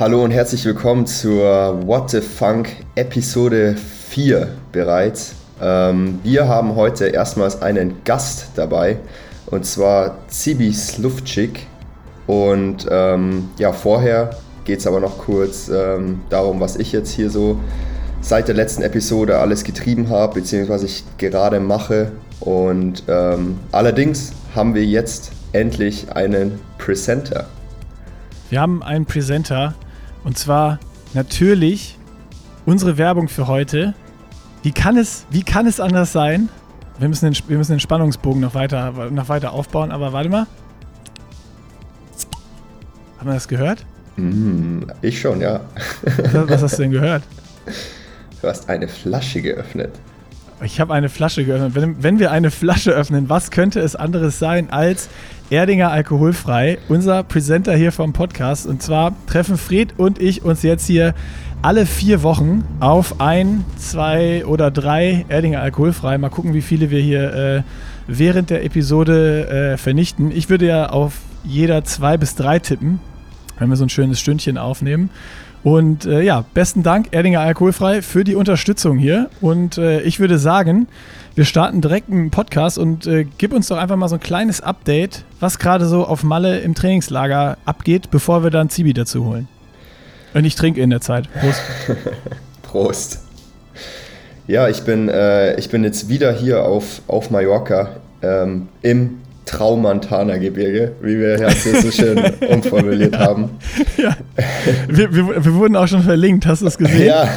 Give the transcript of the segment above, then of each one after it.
Hallo und herzlich willkommen zur What the Funk Episode 4 bereits. Ähm, wir haben heute erstmals einen Gast dabei und zwar Zibi Slufczyk. Und ähm, ja, vorher geht es aber noch kurz ähm, darum, was ich jetzt hier so seit der letzten Episode alles getrieben habe, beziehungsweise ich gerade mache. Und ähm, allerdings haben wir jetzt endlich einen Presenter. Wir haben einen Presenter und zwar natürlich unsere Werbung für heute. Wie kann es, wie kann es anders sein? Wir müssen, den, wir müssen den Spannungsbogen noch weiter, noch weiter aufbauen, aber warte mal. Haben wir das gehört? Mm, ich schon, ja. Was hast du denn gehört? Du hast eine Flasche geöffnet. Ich habe eine Flasche geöffnet. Wenn, wenn, wir eine Flasche öffnen, was könnte es anderes sein als Erdinger Alkoholfrei, unser Presenter hier vom Podcast. Und zwar treffen Fred und ich uns jetzt hier alle vier Wochen auf ein, zwei oder drei Erdinger Alkoholfrei. Mal gucken, wie viele wir hier äh, während der Episode äh, vernichten. Ich würde ja auf jeder zwei bis drei tippen, wenn wir so ein schönes Stündchen aufnehmen. Und äh, ja, besten Dank, Erdinger Alkoholfrei, für die Unterstützung hier. Und äh, ich würde sagen, wir starten direkt dem Podcast und äh, gib uns doch einfach mal so ein kleines Update, was gerade so auf Malle im Trainingslager abgeht, bevor wir dann Zibi dazu holen. Und ich trinke in der Zeit. Prost. Prost. Ja, ich bin, äh, ich bin jetzt wieder hier auf, auf Mallorca ähm, im Traumantana Gebirge, wie wir ja so schön umformuliert ja. haben. Ja. Wir, wir, wir, wurden auch schon verlinkt, hast du es gesehen? Ja,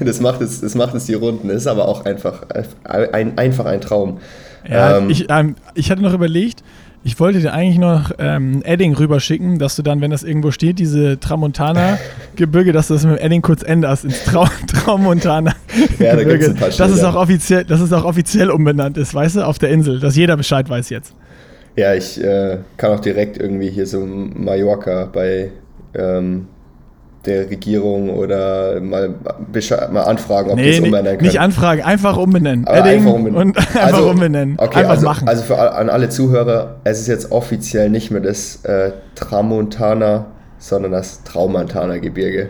das macht es, das macht es die Runden. Ist aber auch einfach ein, einfach ein Traum. Ja, ähm, ich, ähm, ich hatte noch überlegt, ich wollte dir eigentlich noch ähm, Edding rüberschicken, dass du dann, wenn das irgendwo steht, diese Tramontana-Gebirge, dass du das mit Edding kurz änderst ins Trau Tramontana-Gebirge. Ja, da dass, es auch offiziell, dass es auch offiziell umbenannt ist, weißt du, auf der Insel, dass jeder Bescheid weiß jetzt. Ja, ich äh, kann auch direkt irgendwie hier so Mallorca bei ähm, der Regierung oder mal, mal anfragen, ob nee, die es umbenennen können. Nicht anfragen, einfach umbenennen. einfach umbenennen. Einfach also, umbenennen. Okay, einfach also, machen. Also für, an alle Zuhörer, es ist jetzt offiziell nicht mehr das äh, Tramontana, sondern das Traumantana Gebirge.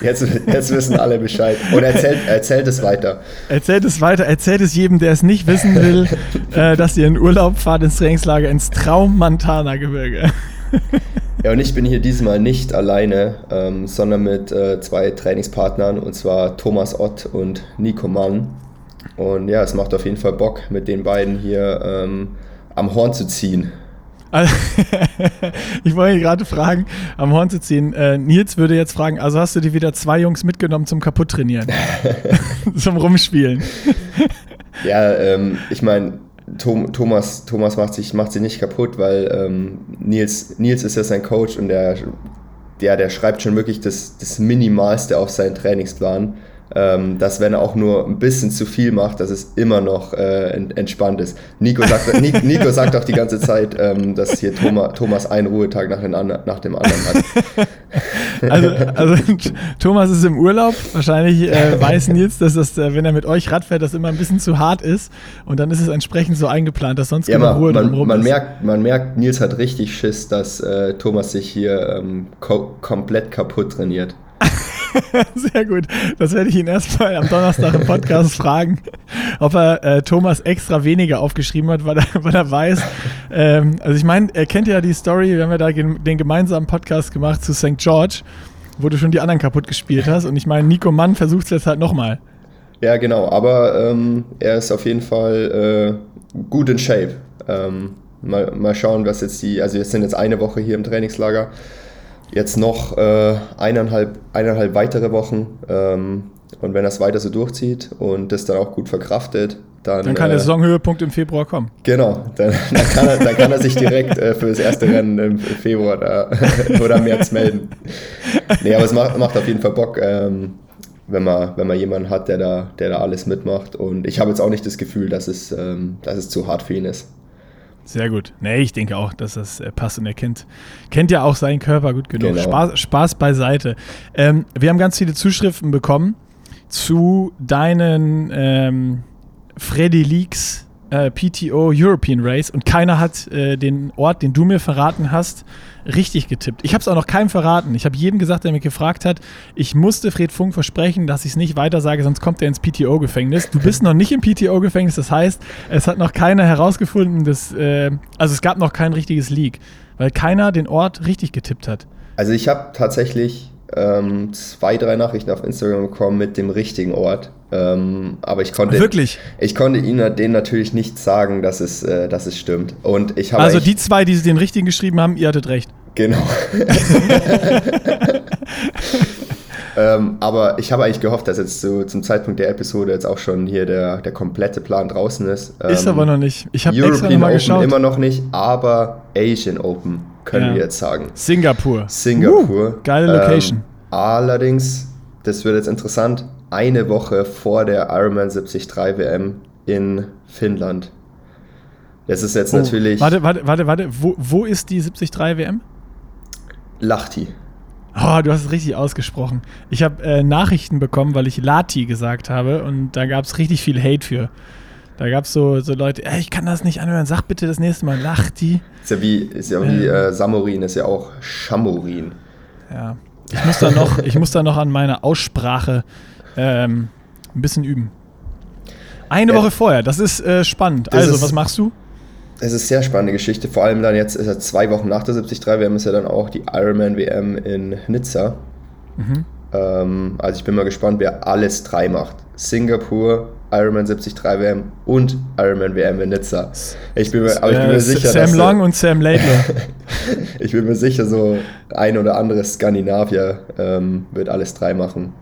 Jetzt, jetzt wissen alle Bescheid. Und erzählt, erzählt es weiter. Erzählt es weiter. Erzählt es jedem, der es nicht wissen will, äh, dass ihr in Urlaub fahrt ins Trainingslager ins Traum-Montana-Gebirge. Ja, und ich bin hier diesmal nicht alleine, ähm, sondern mit äh, zwei Trainingspartnern, und zwar Thomas Ott und Nico Mann. Und ja, es macht auf jeden Fall Bock, mit den beiden hier ähm, am Horn zu ziehen. Also, ich wollte gerade fragen, am Horn zu ziehen. Äh, Nils würde jetzt fragen, also hast du dir wieder zwei Jungs mitgenommen zum Kaputttrainieren? zum Rumspielen? ja, ähm, ich meine, Thomas, Thomas macht sich, macht sich nicht kaputt, weil ähm, Nils, Nils ist ja sein Coach und der, der, der schreibt schon wirklich das, das Minimalste auf seinen Trainingsplan ähm, dass wenn er auch nur ein bisschen zu viel macht, dass es immer noch äh, entspannt ist. Nico sagt, Nico sagt auch die ganze Zeit, ähm, dass hier Thomas, Thomas einen Ruhetag nach, den, nach dem anderen hat. Also, also Thomas ist im Urlaub. Wahrscheinlich äh, weiß Nils, dass das, äh, wenn er mit euch Rad fährt, das immer ein bisschen zu hart ist. Und dann ist es entsprechend so eingeplant, dass sonst ja, man, Ruhe man, drumherum man ist. Merkt, man merkt, Nils hat richtig Schiss, dass äh, Thomas sich hier ähm, komplett kaputt trainiert. Sehr gut. Das werde ich ihn erstmal am Donnerstag im Podcast fragen, ob er äh, Thomas extra weniger aufgeschrieben hat, weil er, weil er weiß. Ähm, also ich meine, er kennt ja die Story, wir haben ja da den gemeinsamen Podcast gemacht zu St. George, wo du schon die anderen kaputt gespielt hast. Und ich meine, Nico Mann versucht es jetzt halt nochmal. Ja, genau. Aber ähm, er ist auf jeden Fall äh, gut in Shape. Ähm, mal, mal schauen, was jetzt die, also wir sind jetzt eine Woche hier im Trainingslager jetzt noch äh, eineinhalb, eineinhalb weitere Wochen. Ähm, und wenn er es weiter so durchzieht und das dann auch gut verkraftet, dann. Dann kann der äh, Saisonhöhepunkt im Februar kommen. Genau, dann, dann, kann, er, dann kann er sich direkt äh, für das erste Rennen im Februar da, oder März melden. Nee, aber es macht, macht auf jeden Fall Bock. Ähm, wenn man, wenn man jemanden hat, der da, der da alles mitmacht. Und ich habe jetzt auch nicht das Gefühl, dass es, ähm, dass es zu hart für ihn ist. Sehr gut. Nee, ich denke auch, dass das äh, passt und er kennt, kennt ja auch seinen Körper gut genug. Genau. Spaß, Spaß beiseite. Ähm, wir haben ganz viele Zuschriften bekommen zu deinen ähm, Freddy Leaks äh, PTO European Race und keiner hat äh, den Ort, den du mir verraten hast, richtig getippt. Ich habe es auch noch keinem verraten. Ich habe jedem gesagt, der mich gefragt hat, ich musste Fred Funk versprechen, dass ich es nicht weiter sage, sonst kommt er ins PTO-Gefängnis. Du bist noch nicht im PTO-Gefängnis, das heißt, es hat noch keiner herausgefunden, dass, äh, also es gab noch kein richtiges Leak, weil keiner den Ort richtig getippt hat. Also ich habe tatsächlich ähm, zwei, drei Nachrichten auf Instagram bekommen mit dem richtigen Ort. Ähm, aber ich konnte, Wirklich? ich konnte ihnen denen natürlich nicht sagen, dass es, äh, dass es stimmt. Und ich habe also die zwei, die den richtigen geschrieben haben, ihr hattet recht. Genau. ähm, aber ich habe eigentlich gehofft, dass jetzt so zum Zeitpunkt der Episode jetzt auch schon hier der, der komplette Plan draußen ist. Ähm, ist aber noch nicht. Ich habe extra nochmal geschaut. immer noch nicht, aber Asian Open können ja. wir jetzt sagen. Singapur. Singapur. Uh, geile Location. Ähm, allerdings, das wird jetzt interessant, eine Woche vor der Ironman 73 WM in Finnland. Das ist jetzt oh, natürlich. Warte, warte, warte, warte. Wo, wo ist die 73 WM? Lachti. Oh, du hast es richtig ausgesprochen. Ich habe äh, Nachrichten bekommen, weil ich Lati gesagt habe und da gab es richtig viel Hate für. Da gab es so, so Leute, ich kann das nicht anhören, sag bitte das nächste Mal Lachti. Ist ja wie, ist ja wie äh, Samurin, ist ja auch Chamorin. Ja, ich muss da noch, ich muss da noch an meiner Aussprache ähm, ein bisschen üben. Eine äh, Woche vorher, das ist äh, spannend. Also, ist, was machst du? Es ist sehr spannende Geschichte. Vor allem dann jetzt, ist ja zwei Wochen nach der 73 WM, ist ja dann auch die Ironman WM in Nizza. Mhm. Ähm, also ich bin mal gespannt, wer alles drei macht. Singapur, Ironman 73 WM und Ironman WM in Nizza. Ich bin mir, aber ich bin mir äh, sicher, Sam dass, Long und Sam Laidlaw. ich bin mir sicher, so ein oder andere Skandinavier ähm, wird alles drei machen.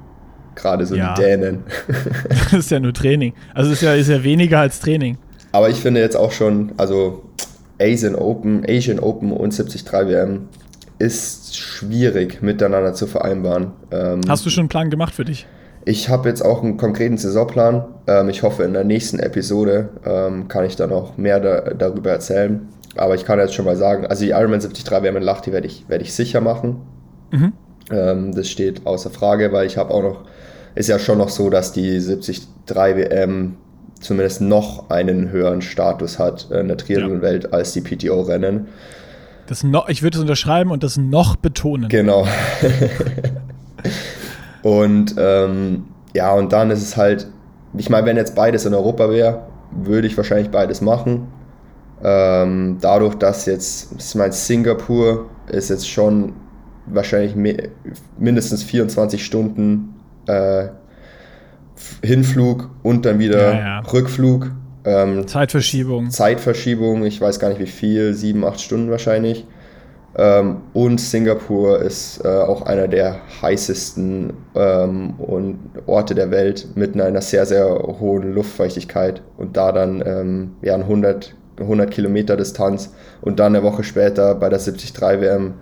Gerade so ja. die Dänen. das ist ja nur Training. Also ist ja, ist ja weniger als Training. Aber ich finde jetzt auch schon, also Asian Open, Asian Open und 73 WM ist schwierig miteinander zu vereinbaren. Ähm, Hast du schon einen Plan gemacht für dich? Ich habe jetzt auch einen konkreten Saisonplan. Ähm, ich hoffe, in der nächsten Episode ähm, kann ich dann auch mehr da, darüber erzählen. Aber ich kann jetzt schon mal sagen, also die Ironman 73 WM in Lachti werde ich, werd ich sicher machen. Mhm. Ähm, das steht außer Frage, weil ich habe auch noch, ist ja schon noch so, dass die 73 WM zumindest noch einen höheren Status hat in der Triathlon-Welt ja. als die PTO-Rennen. Das noch, ich würde es unterschreiben und das noch betonen. Genau. und ähm, ja, und dann ist es halt, ich meine, wenn jetzt beides in Europa wäre, würde ich wahrscheinlich beides machen. Ähm, dadurch, dass jetzt, ich meine, Singapur ist jetzt schon wahrscheinlich mindestens 24 Stunden äh, Hinflug und dann wieder ja, ja. Rückflug. Ähm, Zeitverschiebung. Zeitverschiebung, ich weiß gar nicht wie viel, sieben, acht Stunden wahrscheinlich. Ähm, und Singapur ist äh, auch einer der heißesten ähm, und Orte der Welt mit einer sehr, sehr hohen Luftfeuchtigkeit. Und da dann ähm, ja, 100, 100 Kilometer Distanz und dann eine Woche später bei der 73 WM.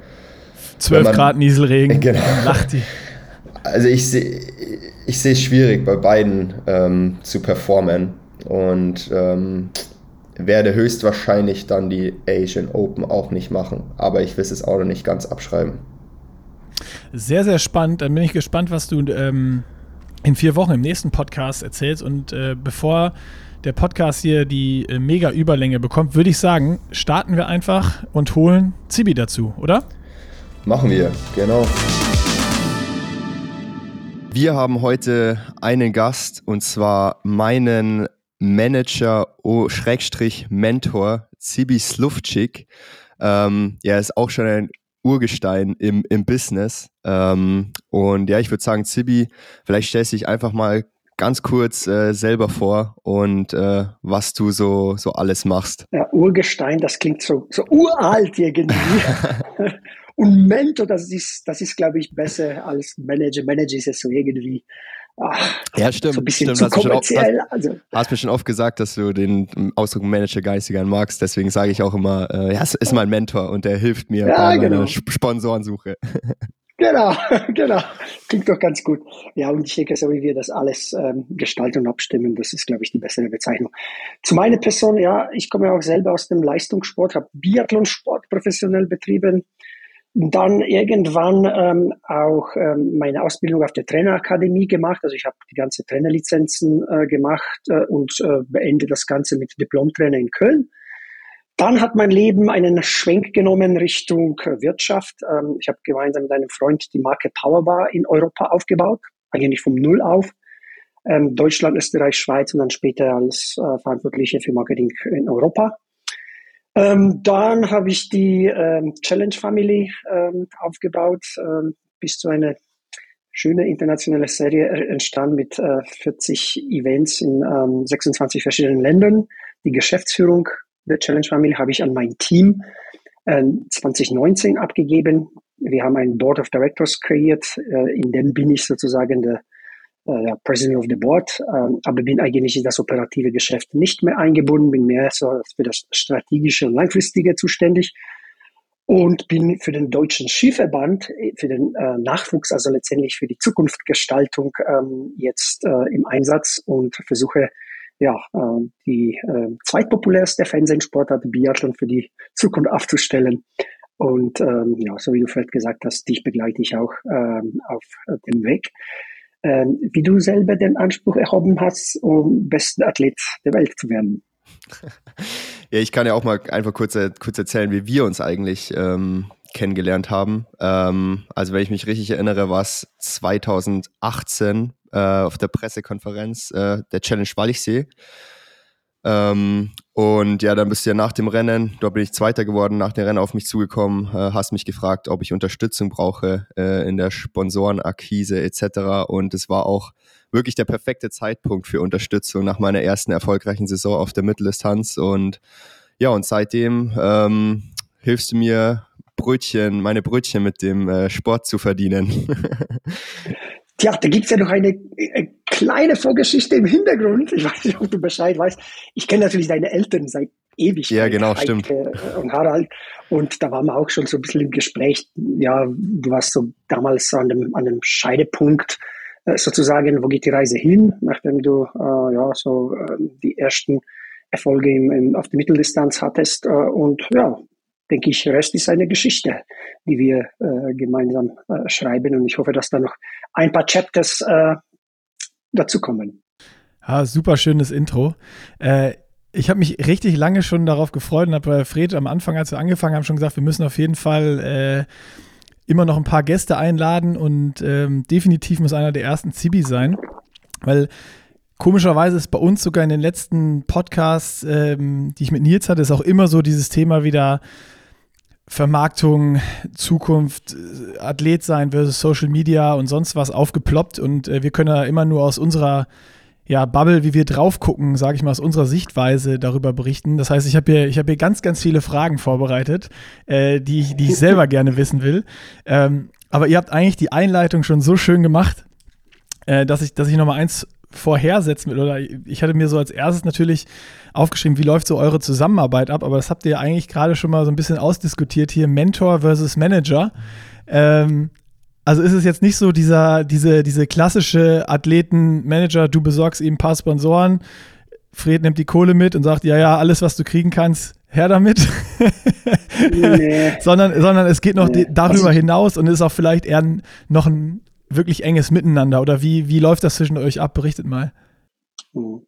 12 Grad Nieselregen. Genau. Lacht die. Also ich sehe ich sehe es schwierig bei beiden ähm, zu performen und ähm, werde höchstwahrscheinlich dann die Asian Open auch nicht machen, aber ich will es auch noch nicht ganz abschreiben. Sehr, sehr spannend. Dann bin ich gespannt, was du ähm, in vier Wochen im nächsten Podcast erzählst. Und äh, bevor der Podcast hier die äh, mega Überlänge bekommt, würde ich sagen, starten wir einfach und holen Zibi dazu, oder? Machen wir, genau. Wir haben heute einen Gast und zwar meinen Manager, oh, Schrägstrich Mentor, Zibi Slufczyk. Ähm, er ist auch schon ein Urgestein im, im Business. Ähm, und ja, ich würde sagen, Zibi, vielleicht stellst du dich einfach mal ganz kurz äh, selber vor und äh, was du so, so alles machst. Ja, Urgestein, das klingt so, so uralt irgendwie. Und Mentor, das ist, das ist, glaube ich, besser als Manager. Manager ist ja so irgendwie, ach, ja, stimmt. So ein bisschen stimmt. zu hast kommerziell. Oft, also. Hast mir schon oft gesagt, dass du den Ausdruck Manager geistig gern magst. Deswegen sage ich auch immer, äh, ja, es ist mein Mentor und der hilft mir ja, bei genau. meiner Sponsorensuche. Genau, genau. Klingt doch ganz gut. Ja, und ich denke, so wie wir das alles ähm, gestalten und abstimmen, das ist, glaube ich, die bessere Bezeichnung. Zu meiner Person, ja, ich komme auch selber aus dem Leistungssport, habe Biathlonsport professionell betrieben, dann irgendwann ähm, auch ähm, meine Ausbildung auf der Trainerakademie gemacht. Also ich habe die ganze Trainerlizenzen äh, gemacht äh, und äh, beende das Ganze mit Diplomtrainer in Köln. Dann hat mein Leben einen Schwenk genommen Richtung Wirtschaft. Ähm, ich habe gemeinsam mit einem Freund die Marke Powerbar in Europa aufgebaut, eigentlich vom Null auf. Ähm, Deutschland, Österreich, Schweiz und dann später als äh, Verantwortliche für Marketing in Europa. Ähm, dann habe ich die ähm, Challenge Family ähm, aufgebaut, ähm, bis zu einer schöne internationale Serie entstanden mit äh, 40 Events in 26 verschiedenen Ländern. Die Geschäftsführung der Challenge Family habe ich an mein Team äh, 2019 abgegeben. Wir haben ein Board of Directors kreiert, äh, in dem bin ich sozusagen der äh, President of the Board, ähm, aber bin eigentlich in das operative Geschäft nicht mehr eingebunden, bin mehr so für das strategische und langfristige zuständig und bin für den deutschen Skiverband, äh, für den äh, Nachwuchs, also letztendlich für die Zukunftsgestaltung ähm, jetzt äh, im Einsatz und versuche ja, äh, die äh, zweitpopulärste Fernsehsportart Biathlon für die Zukunft aufzustellen. Und ähm, ja, so wie du vielleicht gesagt hast, dich begleite ich auch ähm, auf dem Weg. Ähm, wie du selber den Anspruch erhoben hast, um bester Athlet der Welt zu werden. Ja, ich kann ja auch mal einfach kurz, kurz erzählen, wie wir uns eigentlich ähm, kennengelernt haben. Ähm, also wenn ich mich richtig erinnere, war es 2018 äh, auf der Pressekonferenz äh, der Challenge Wallichsee. Ähm, und ja, dann bist du ja nach dem Rennen, dort bin ich Zweiter geworden, nach dem Rennen auf mich zugekommen, äh, hast mich gefragt, ob ich Unterstützung brauche äh, in der Sponsorenakquise etc. Und es war auch wirklich der perfekte Zeitpunkt für Unterstützung nach meiner ersten erfolgreichen Saison auf der Mitteldistanz. Und ja, und seitdem ähm, hilfst du mir, Brötchen, meine Brötchen mit dem äh, Sport zu verdienen. Tja, da gibt's ja noch eine, eine, kleine Vorgeschichte im Hintergrund. Ich weiß nicht, ob du Bescheid weißt. Ich kenne natürlich deine Eltern seit ewig. Ja, genau, Heike stimmt. Und Harald. Und da waren wir auch schon so ein bisschen im Gespräch. Ja, du warst so damals an dem, an dem Scheidepunkt äh, sozusagen, wo geht die Reise hin, nachdem du äh, ja so äh, die ersten Erfolge im, im, auf der Mitteldistanz hattest. Äh, und ja, denke ich, Rest ist eine Geschichte, die wir äh, gemeinsam äh, schreiben. Und ich hoffe, dass da noch ein paar Chapters äh, dazukommen. Ja, super schönes Intro. Äh, ich habe mich richtig lange schon darauf gefreut und habe bei Fred am Anfang, als wir angefangen haben, schon gesagt, wir müssen auf jeden Fall äh, immer noch ein paar Gäste einladen und ähm, definitiv muss einer der ersten Zibi sein, weil Komischerweise ist bei uns sogar in den letzten Podcasts, ähm, die ich mit Nils hatte, ist auch immer so dieses Thema wieder Vermarktung, Zukunft, äh, Athlet sein versus Social Media und sonst was aufgeploppt und äh, wir können da immer nur aus unserer ja, Bubble, wie wir drauf gucken, sage ich mal, aus unserer Sichtweise darüber berichten. Das heißt, ich habe hier, ich hab hier ganz, ganz viele Fragen vorbereitet, äh, die, ich, die ich selber gerne wissen will. Ähm, aber ihr habt eigentlich die Einleitung schon so schön gemacht, äh, dass ich, dass ich nochmal eins vorhersetzen will. Oder ich hatte mir so als erstes natürlich aufgeschrieben, wie läuft so eure Zusammenarbeit ab, aber das habt ihr ja eigentlich gerade schon mal so ein bisschen ausdiskutiert hier, Mentor versus Manager. Ähm, also ist es jetzt nicht so dieser, diese, diese klassische Athleten-Manager, du besorgst ihm ein paar Sponsoren, Fred nimmt die Kohle mit und sagt, ja, ja, alles, was du kriegen kannst, her damit. Nee. sondern, sondern es geht noch nee. darüber also, hinaus und ist auch vielleicht eher noch ein wirklich enges Miteinander oder wie, wie läuft das zwischen euch ab? Berichtet mal. Hm.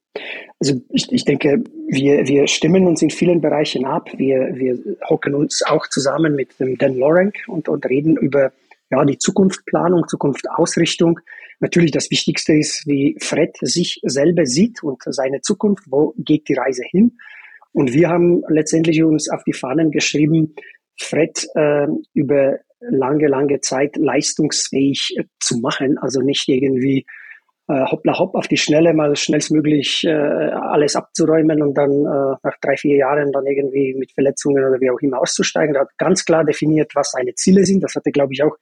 Also ich, ich denke, wir, wir stimmen uns in vielen Bereichen ab. Wir, wir hocken uns auch zusammen mit dem Dan Lorenk und, und reden über ja, die Zukunftsplanung, Zukunftsausrichtung. Natürlich das Wichtigste ist, wie Fred sich selber sieht und seine Zukunft, wo geht die Reise hin. Und wir haben letztendlich uns auf die Fahnen geschrieben, Fred äh, über lange, lange Zeit leistungsfähig äh, zu machen. Also nicht irgendwie äh, hoppla hopp auf die Schnelle mal schnellstmöglich äh, alles abzuräumen und dann äh, nach drei, vier Jahren dann irgendwie mit Verletzungen oder wie auch immer auszusteigen. Er hat ganz klar definiert, was seine Ziele sind. Das hat er, glaube ich, auch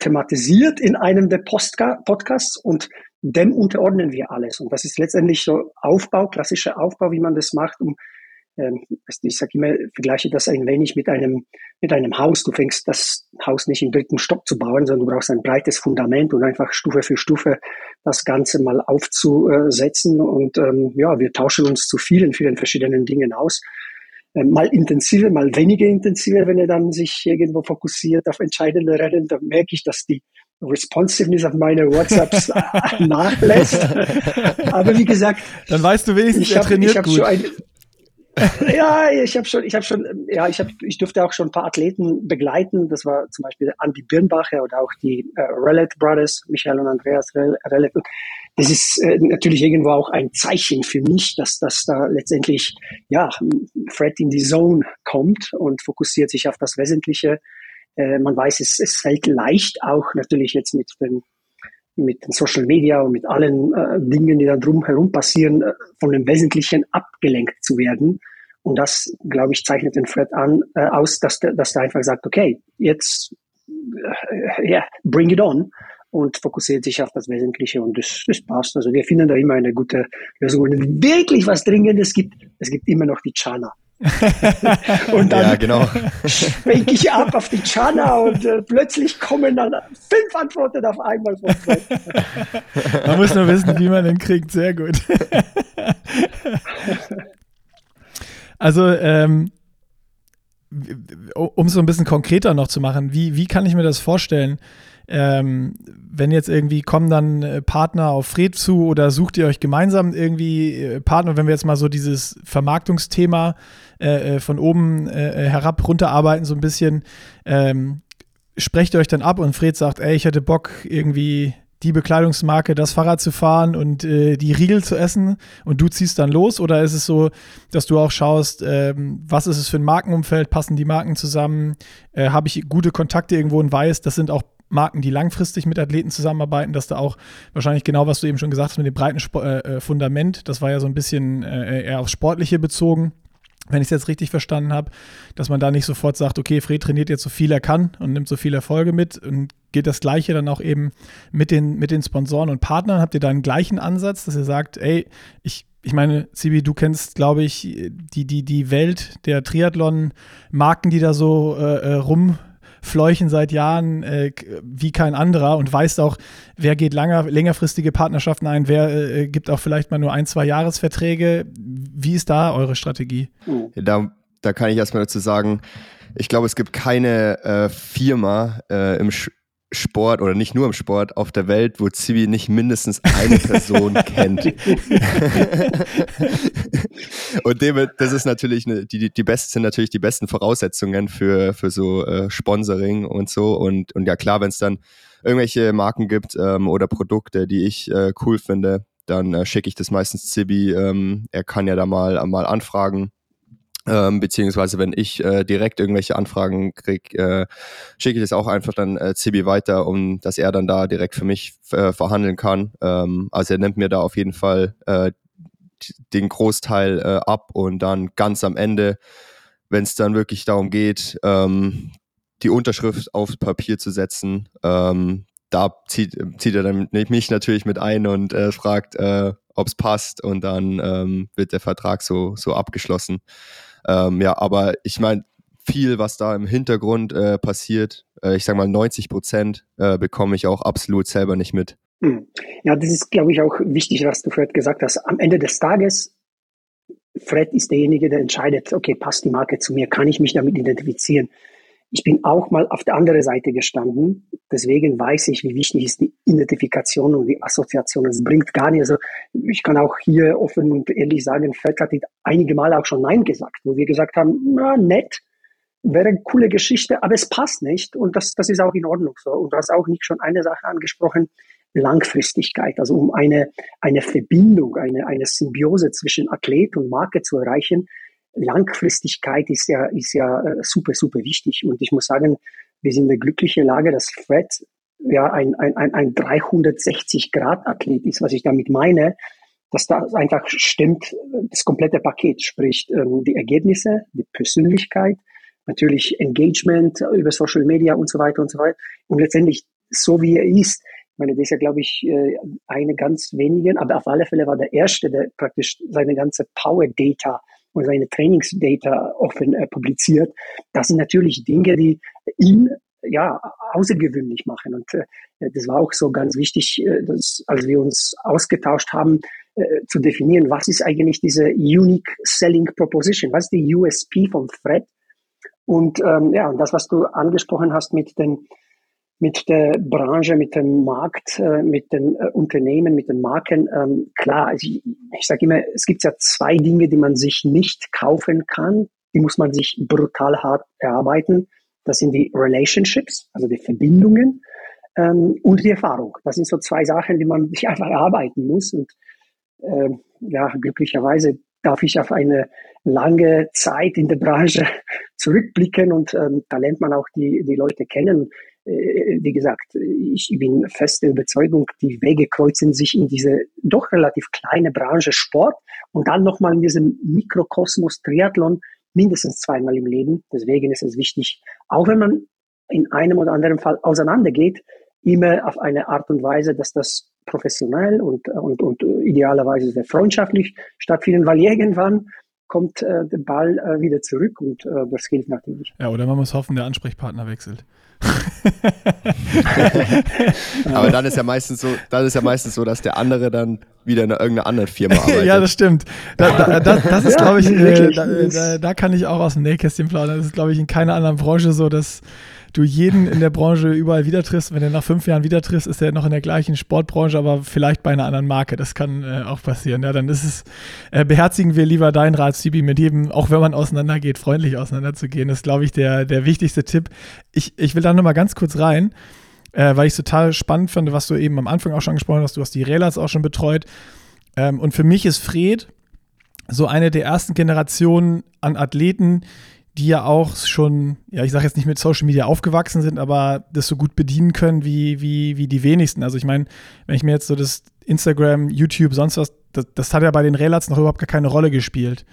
thematisiert in einem der Postka Podcasts und dem unterordnen wir alles. Und das ist letztendlich so Aufbau, klassischer Aufbau, wie man das macht, um ich sage immer, vergleiche das ein wenig mit einem, mit einem Haus. Du fängst das Haus nicht im dritten Stock zu bauen, sondern du brauchst ein breites Fundament und einfach Stufe für Stufe das Ganze mal aufzusetzen. Und ähm, ja, wir tauschen uns zu vielen, vielen verschiedenen Dingen aus. äh, mal intensiver, mal weniger intensiver, wenn er dann sich irgendwo fokussiert auf entscheidende Rennen, dann merke ich, dass die Responsiveness auf meine WhatsApps nachlässt. Aber wie gesagt, dann weißt du wenigstens, ich hab, er trainiert ich hab gut. Schon ein, ja, ich habe schon, ich habe schon, ja, ich habe, ich durfte auch schon ein paar Athleten begleiten. Das war zum Beispiel Andy Birnbacher oder auch die äh, Rellet Brothers, Michael und Andreas Rellet. Das ist äh, natürlich irgendwo auch ein Zeichen für mich, dass dass da letztendlich ja Fred in die Zone kommt und fokussiert sich auf das Wesentliche. Äh, man weiß, es, es fällt leicht auch natürlich jetzt mit den mit den Social Media und mit allen äh, Dingen, die da drumherum passieren, äh, von dem Wesentlichen abgelenkt zu werden. Und das, glaube ich, zeichnet den Fred an, äh, aus, dass der, dass der einfach sagt, okay, jetzt, äh, yeah, bring it on und fokussiert sich auf das Wesentliche und das, das passt. Also wir finden da immer eine gute Lösung. Und wenn wirklich was Dringendes gibt, es gibt immer noch die Chana. und dann ja, genau. schwenke ich ab auf die Chana und äh, plötzlich kommen dann fünf Antworten auf einmal von Man muss nur wissen, wie man den kriegt. Sehr gut. also, ähm, um es so ein bisschen konkreter noch zu machen, wie, wie kann ich mir das vorstellen? ähm, wenn jetzt irgendwie kommen dann äh, Partner auf Fred zu oder sucht ihr euch gemeinsam irgendwie äh, Partner, wenn wir jetzt mal so dieses Vermarktungsthema äh, äh von oben äh, herab runterarbeiten, so ein bisschen, ähm, sprecht ihr euch dann ab und Fred sagt, ey, ich hätte Bock irgendwie die Bekleidungsmarke, das Fahrrad zu fahren und äh, die Riegel zu essen. Und du ziehst dann los? Oder ist es so, dass du auch schaust, ähm, was ist es für ein Markenumfeld, passen die Marken zusammen, äh, habe ich gute Kontakte irgendwo und weiß, das sind auch Marken, die langfristig mit Athleten zusammenarbeiten, dass da auch wahrscheinlich genau, was du eben schon gesagt hast mit dem breiten Sp äh, äh, Fundament, das war ja so ein bisschen äh, eher aufs Sportliche bezogen, wenn ich es jetzt richtig verstanden habe, dass man da nicht sofort sagt, okay, Fred trainiert jetzt so viel er kann und nimmt so viele Erfolge mit und geht das Gleiche dann auch eben mit den, mit den Sponsoren und Partnern. Habt ihr da einen gleichen Ansatz, dass ihr sagt, ey, ich, ich meine, Sibi, du kennst, glaube ich, die, die, die Welt der Triathlon-Marken, die da so äh, äh rum Fleuchen seit Jahren äh, wie kein anderer und weißt auch, wer geht langer, längerfristige Partnerschaften ein, wer äh, gibt auch vielleicht mal nur ein, zwei Jahresverträge. Wie ist da eure Strategie? Da, da kann ich erstmal dazu sagen, ich glaube, es gibt keine äh, Firma äh, im, Sport oder nicht nur im Sport auf der Welt, wo Zivi nicht mindestens eine Person kennt. und dem, das ist natürlich eine, die, die besten sind natürlich die besten Voraussetzungen für, für so äh, Sponsoring und so. Und, und ja klar, wenn es dann irgendwelche Marken gibt ähm, oder Produkte, die ich äh, cool finde, dann äh, schicke ich das meistens Zibi. Ähm, er kann ja da mal, mal anfragen ähm, beziehungsweise wenn ich äh, direkt irgendwelche Anfragen kriege, äh, schicke ich das auch einfach dann äh, Zibi weiter, um dass er dann da direkt für mich äh, verhandeln kann. Ähm, also er nimmt mir da auf jeden Fall äh, den Großteil äh, ab und dann ganz am Ende, wenn es dann wirklich darum geht, ähm, die Unterschrift aufs Papier zu setzen, ähm, da zieht, zieht er dann mich natürlich mit ein und fragt, ob es passt und dann ähm, wird der Vertrag so, so abgeschlossen. Ähm, ja, aber ich meine, viel, was da im Hintergrund äh, passiert, äh, ich sage mal 90 Prozent, äh, bekomme ich auch absolut selber nicht mit. Hm. Ja, das ist, glaube ich, auch wichtig, was du Fred gesagt hast. Am Ende des Tages, Fred ist derjenige, der entscheidet, okay, passt die Marke zu mir, kann ich mich damit identifizieren. Ich bin auch mal auf der anderen Seite gestanden. Deswegen weiß ich, wie wichtig ist die Identifikation und die Assoziation. Es bringt gar nicht. Also ich kann auch hier offen und ehrlich sagen, Fred hat einige Mal auch schon Nein gesagt, wo wir gesagt haben, na, nett, wäre eine coole Geschichte, aber es passt nicht. Und das, das ist auch in Ordnung so. Und du hast auch nicht schon eine Sache angesprochen, Langfristigkeit, also um eine, eine Verbindung, eine, eine Symbiose zwischen Athlet und Marke zu erreichen, Langfristigkeit ist ja, ist ja äh, super, super wichtig. Und ich muss sagen, wir sind in der glücklichen Lage, dass Fred ja ein, ein, ein, ein 360-Grad-Athlet ist. Was ich damit meine, dass da einfach stimmt, das komplette Paket, sprich ähm, die Ergebnisse, die Persönlichkeit, natürlich Engagement über Social Media und so weiter und so weiter. Und letztendlich so wie er ist, ich meine, das ist ja, glaube ich, äh, eine ganz wenigen, aber auf alle Fälle war der Erste, der praktisch seine ganze Power Data und seine Trainingsdata offen äh, publiziert. Das sind natürlich Dinge, die ihn ja außergewöhnlich machen. Und äh, das war auch so ganz wichtig, äh, dass, als wir uns ausgetauscht haben, äh, zu definieren, was ist eigentlich diese Unique Selling Proposition, was ist die USP vom Fred? Und ähm, ja, das, was du angesprochen hast mit den mit der Branche, mit dem Markt, äh, mit den äh, Unternehmen, mit den Marken. Ähm, klar, also ich, ich sage immer, es gibt ja zwei Dinge, die man sich nicht kaufen kann. Die muss man sich brutal hart erarbeiten. Das sind die Relationships, also die Verbindungen ähm, und die Erfahrung. Das sind so zwei Sachen, die man sich einfach erarbeiten muss. Und äh, ja, glücklicherweise darf ich auf eine lange Zeit in der Branche zurückblicken und ähm, da lernt man auch die, die Leute kennen. Äh, wie gesagt, ich bin feste Überzeugung, die Wege kreuzen sich in diese doch relativ kleine Branche Sport und dann nochmal in diesem Mikrokosmos Triathlon mindestens zweimal im Leben. Deswegen ist es wichtig, auch wenn man in einem oder anderen Fall auseinandergeht, immer auf eine Art und Weise, dass das professionell und, und, und idealerweise sehr freundschaftlich stattfindet, weil irgendwann kommt äh, der Ball äh, wieder zurück und äh, das gilt natürlich. Ja, oder man muss hoffen, der Ansprechpartner wechselt. Aber dann ist ja meistens so, dann ist ja meistens so, dass der andere dann wieder in irgendeiner anderen Firma arbeitet. ja, das stimmt. Da, da, das, das ist, glaube ich, äh, da, da, kann ich auch aus dem Nähkästchen plaudern. Das ist, glaube ich, in keiner anderen Branche so, dass du jeden in der Branche überall wieder triffst. Wenn du nach fünf Jahren wieder triffst, ist er noch in der gleichen Sportbranche, aber vielleicht bei einer anderen Marke. Das kann äh, auch passieren. Ja, dann ist es, äh, beherzigen wir lieber deinen Rat, Sibi, mit jedem, auch wenn man auseinandergeht, freundlich auseinanderzugehen. Das ist, glaube ich, der, der wichtigste Tipp. Ich, ich will da nochmal ganz kurz rein, äh, weil ich es total spannend finde, was du eben am Anfang auch schon gesprochen hast. Du hast die Relats auch schon betreut. Ähm, und für mich ist Fred so eine der ersten Generationen an Athleten, die ja auch schon, ja, ich sage jetzt nicht mit Social Media aufgewachsen sind, aber das so gut bedienen können wie, wie, wie die wenigsten. Also ich meine, wenn ich mir jetzt so das Instagram, YouTube, sonst was, das, das hat ja bei den Relats noch überhaupt gar keine Rolle gespielt.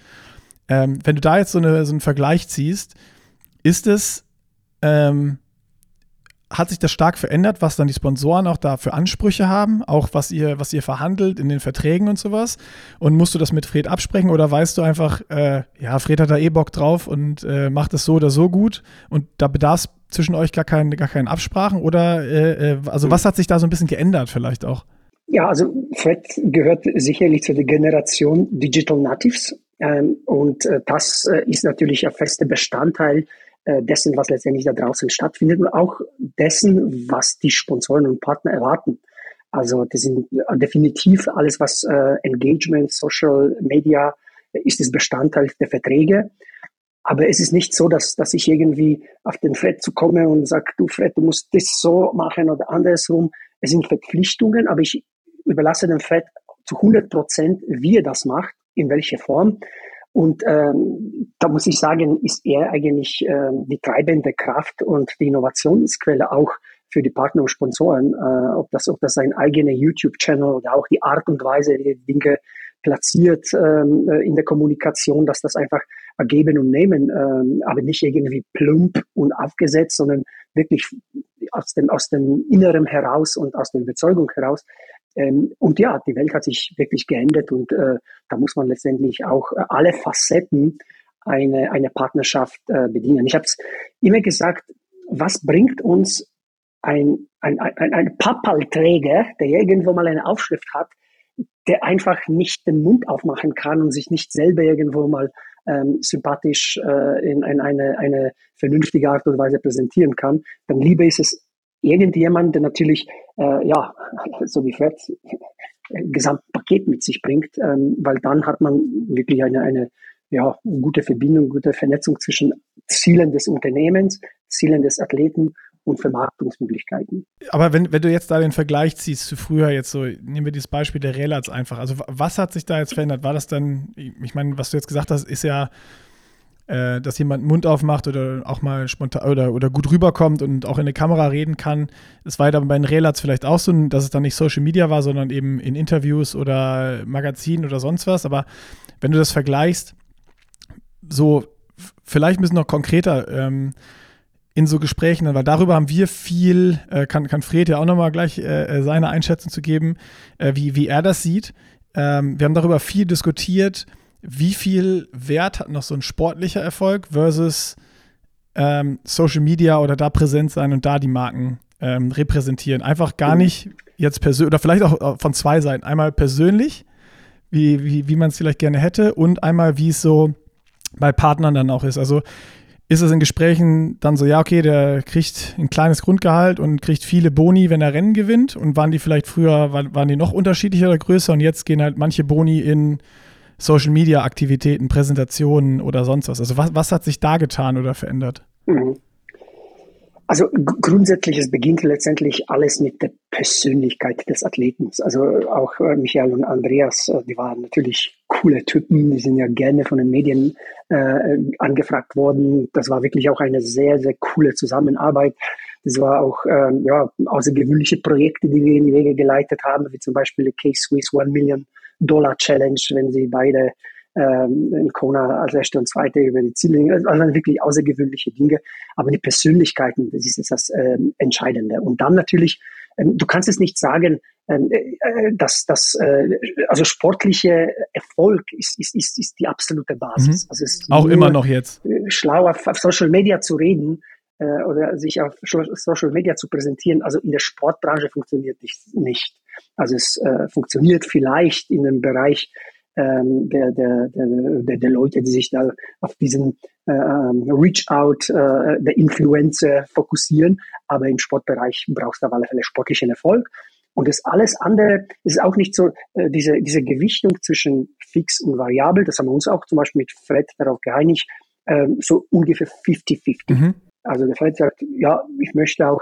Ähm, wenn du da jetzt so, eine, so einen Vergleich ziehst, ist es ähm, hat sich das stark verändert, was dann die Sponsoren auch da für Ansprüche haben, auch was ihr, was ihr verhandelt in den Verträgen und sowas? Und musst du das mit Fred absprechen oder weißt du einfach, äh, ja, Fred hat da eh Bock drauf und äh, macht es so oder so gut und da bedarf es zwischen euch gar, kein, gar keinen Absprachen oder äh, äh also was hat sich da so ein bisschen geändert vielleicht auch? Ja, also Fred gehört sicherlich zu der Generation Digital Natives ähm, und äh, das äh, ist natürlich ein fester Bestandteil dessen, was letztendlich da draußen stattfindet und auch dessen, was die Sponsoren und Partner erwarten. Also das sind definitiv alles, was äh, Engagement, Social Media äh, ist, das Bestandteil der Verträge. Aber es ist nicht so, dass, dass ich irgendwie auf den Fred zu komme und sage, du Fred, du musst das so machen oder andersrum. Es sind Verpflichtungen, aber ich überlasse dem Fred zu 100 Prozent, wie er das macht, in welcher Form. Und ähm, da muss ich sagen, ist er eigentlich äh, die treibende Kraft und die Innovationsquelle auch für die Partner und Sponsoren, äh, ob das ob das sein eigener YouTube-Channel oder auch die Art und Weise, wie er Dinge platziert ähm, äh, in der Kommunikation, dass das einfach ergeben und nehmen, ähm, aber nicht irgendwie plump und aufgesetzt, sondern wirklich aus dem aus dem Inneren heraus und aus der Überzeugung heraus ähm, und ja, die Welt hat sich wirklich geändert und äh, da muss man letztendlich auch äh, alle Facetten eine, eine Partnerschaft äh, bedienen. Ich habe es immer gesagt, was bringt uns ein, ein, ein, ein Pappalträger, der irgendwo mal eine Aufschrift hat, der einfach nicht den Mund aufmachen kann und sich nicht selber irgendwo mal ähm, sympathisch äh, in, in eine, eine vernünftige Art und Weise präsentieren kann, dann lieber ist es irgendjemand, der natürlich, äh, ja, so wie Fred, ein Gesamtpaket mit sich bringt, ähm, weil dann hat man wirklich eine, eine ja, gute Verbindung, gute Vernetzung zwischen Zielen des Unternehmens, Zielen des Athleten und Vermarktungsmöglichkeiten. Aber wenn, wenn du jetzt da den Vergleich ziehst zu früher, jetzt so, nehmen wir dieses Beispiel der Relats einfach. Also was hat sich da jetzt verändert? War das dann, ich meine, was du jetzt gesagt hast, ist ja äh, dass jemand Mund aufmacht oder auch mal spontan oder, oder gut rüberkommt und auch in eine Kamera reden kann. Es war ja bei den Relats vielleicht auch so, dass es dann nicht Social Media war, sondern eben in Interviews oder Magazinen oder sonst was. Aber wenn du das vergleichst, so vielleicht ein bisschen noch konkreter, ähm, in so Gesprächen, weil darüber haben wir viel, äh, kann, kann Fred ja auch nochmal gleich äh, äh, seine Einschätzung zu geben, äh, wie, wie er das sieht. Ähm, wir haben darüber viel diskutiert, wie viel Wert hat noch so ein sportlicher Erfolg versus ähm, Social Media oder da präsent sein und da die Marken ähm, repräsentieren. Einfach gar mhm. nicht jetzt persönlich, oder vielleicht auch äh, von zwei Seiten. Einmal persönlich, wie, wie, wie man es vielleicht gerne hätte und einmal, wie es so bei Partnern dann auch ist. Also ist es in Gesprächen dann so, ja, okay, der kriegt ein kleines Grundgehalt und kriegt viele Boni, wenn er Rennen gewinnt? Und waren die vielleicht früher, waren die noch unterschiedlicher oder größer und jetzt gehen halt manche Boni in Social Media Aktivitäten, Präsentationen oder sonst was? Also was, was hat sich da getan oder verändert? Mhm. Also grundsätzlich, es beginnt letztendlich alles mit der Persönlichkeit des Athleten. Also auch äh, Michael und Andreas, äh, die waren natürlich coole Typen, die sind ja gerne von den Medien äh, angefragt worden. Das war wirklich auch eine sehr, sehr coole Zusammenarbeit. Das war auch ähm, ja, außergewöhnliche Projekte, die wir in die Wege geleitet haben, wie zum Beispiel die K-Swiss One Million Dollar Challenge, wenn sie beide ähm, in Kona als erste und zweite über die Ziele, also wirklich außergewöhnliche Dinge. Aber die Persönlichkeiten, das ist das ähm, Entscheidende. Und dann natürlich, ähm, du kannst es nicht sagen, ähm, äh, dass das, äh, also sportliche Erfolg ist, ist, ist, ist die absolute Basis. Mhm. Also Auch immer noch jetzt. Äh, schlau auf, auf Social Media zu reden, äh, oder sich auf Social Media zu präsentieren. Also in der Sportbranche funktioniert nicht. nicht. Also es äh, funktioniert vielleicht in dem Bereich ähm, der, der, der, der, Leute, die sich da auf diesen äh, ähm, Reach-out äh, der Influencer fokussieren. Aber im Sportbereich brauchst du auf alle Fälle sportlichen Erfolg. Und das alles andere ist auch nicht so, äh, diese, diese Gewichtung zwischen fix und variabel, das haben wir uns auch zum Beispiel mit Fred darauf geeinigt, äh, so ungefähr 50-50. Mhm. Also der Fred sagt, ja, ich möchte auch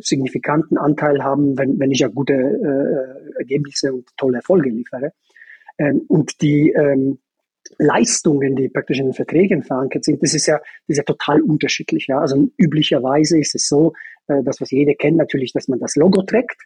signifikanten Anteil haben, wenn, wenn ich ja gute äh, Ergebnisse und tolle Erfolge liefere. Ähm, und die ähm, Leistungen, die praktisch in den Verträgen verankert sind, das ist ja, das ist ja total unterschiedlich. Ja? Also üblicherweise ist es so, äh, das, was jeder kennt, natürlich, dass man das Logo trägt.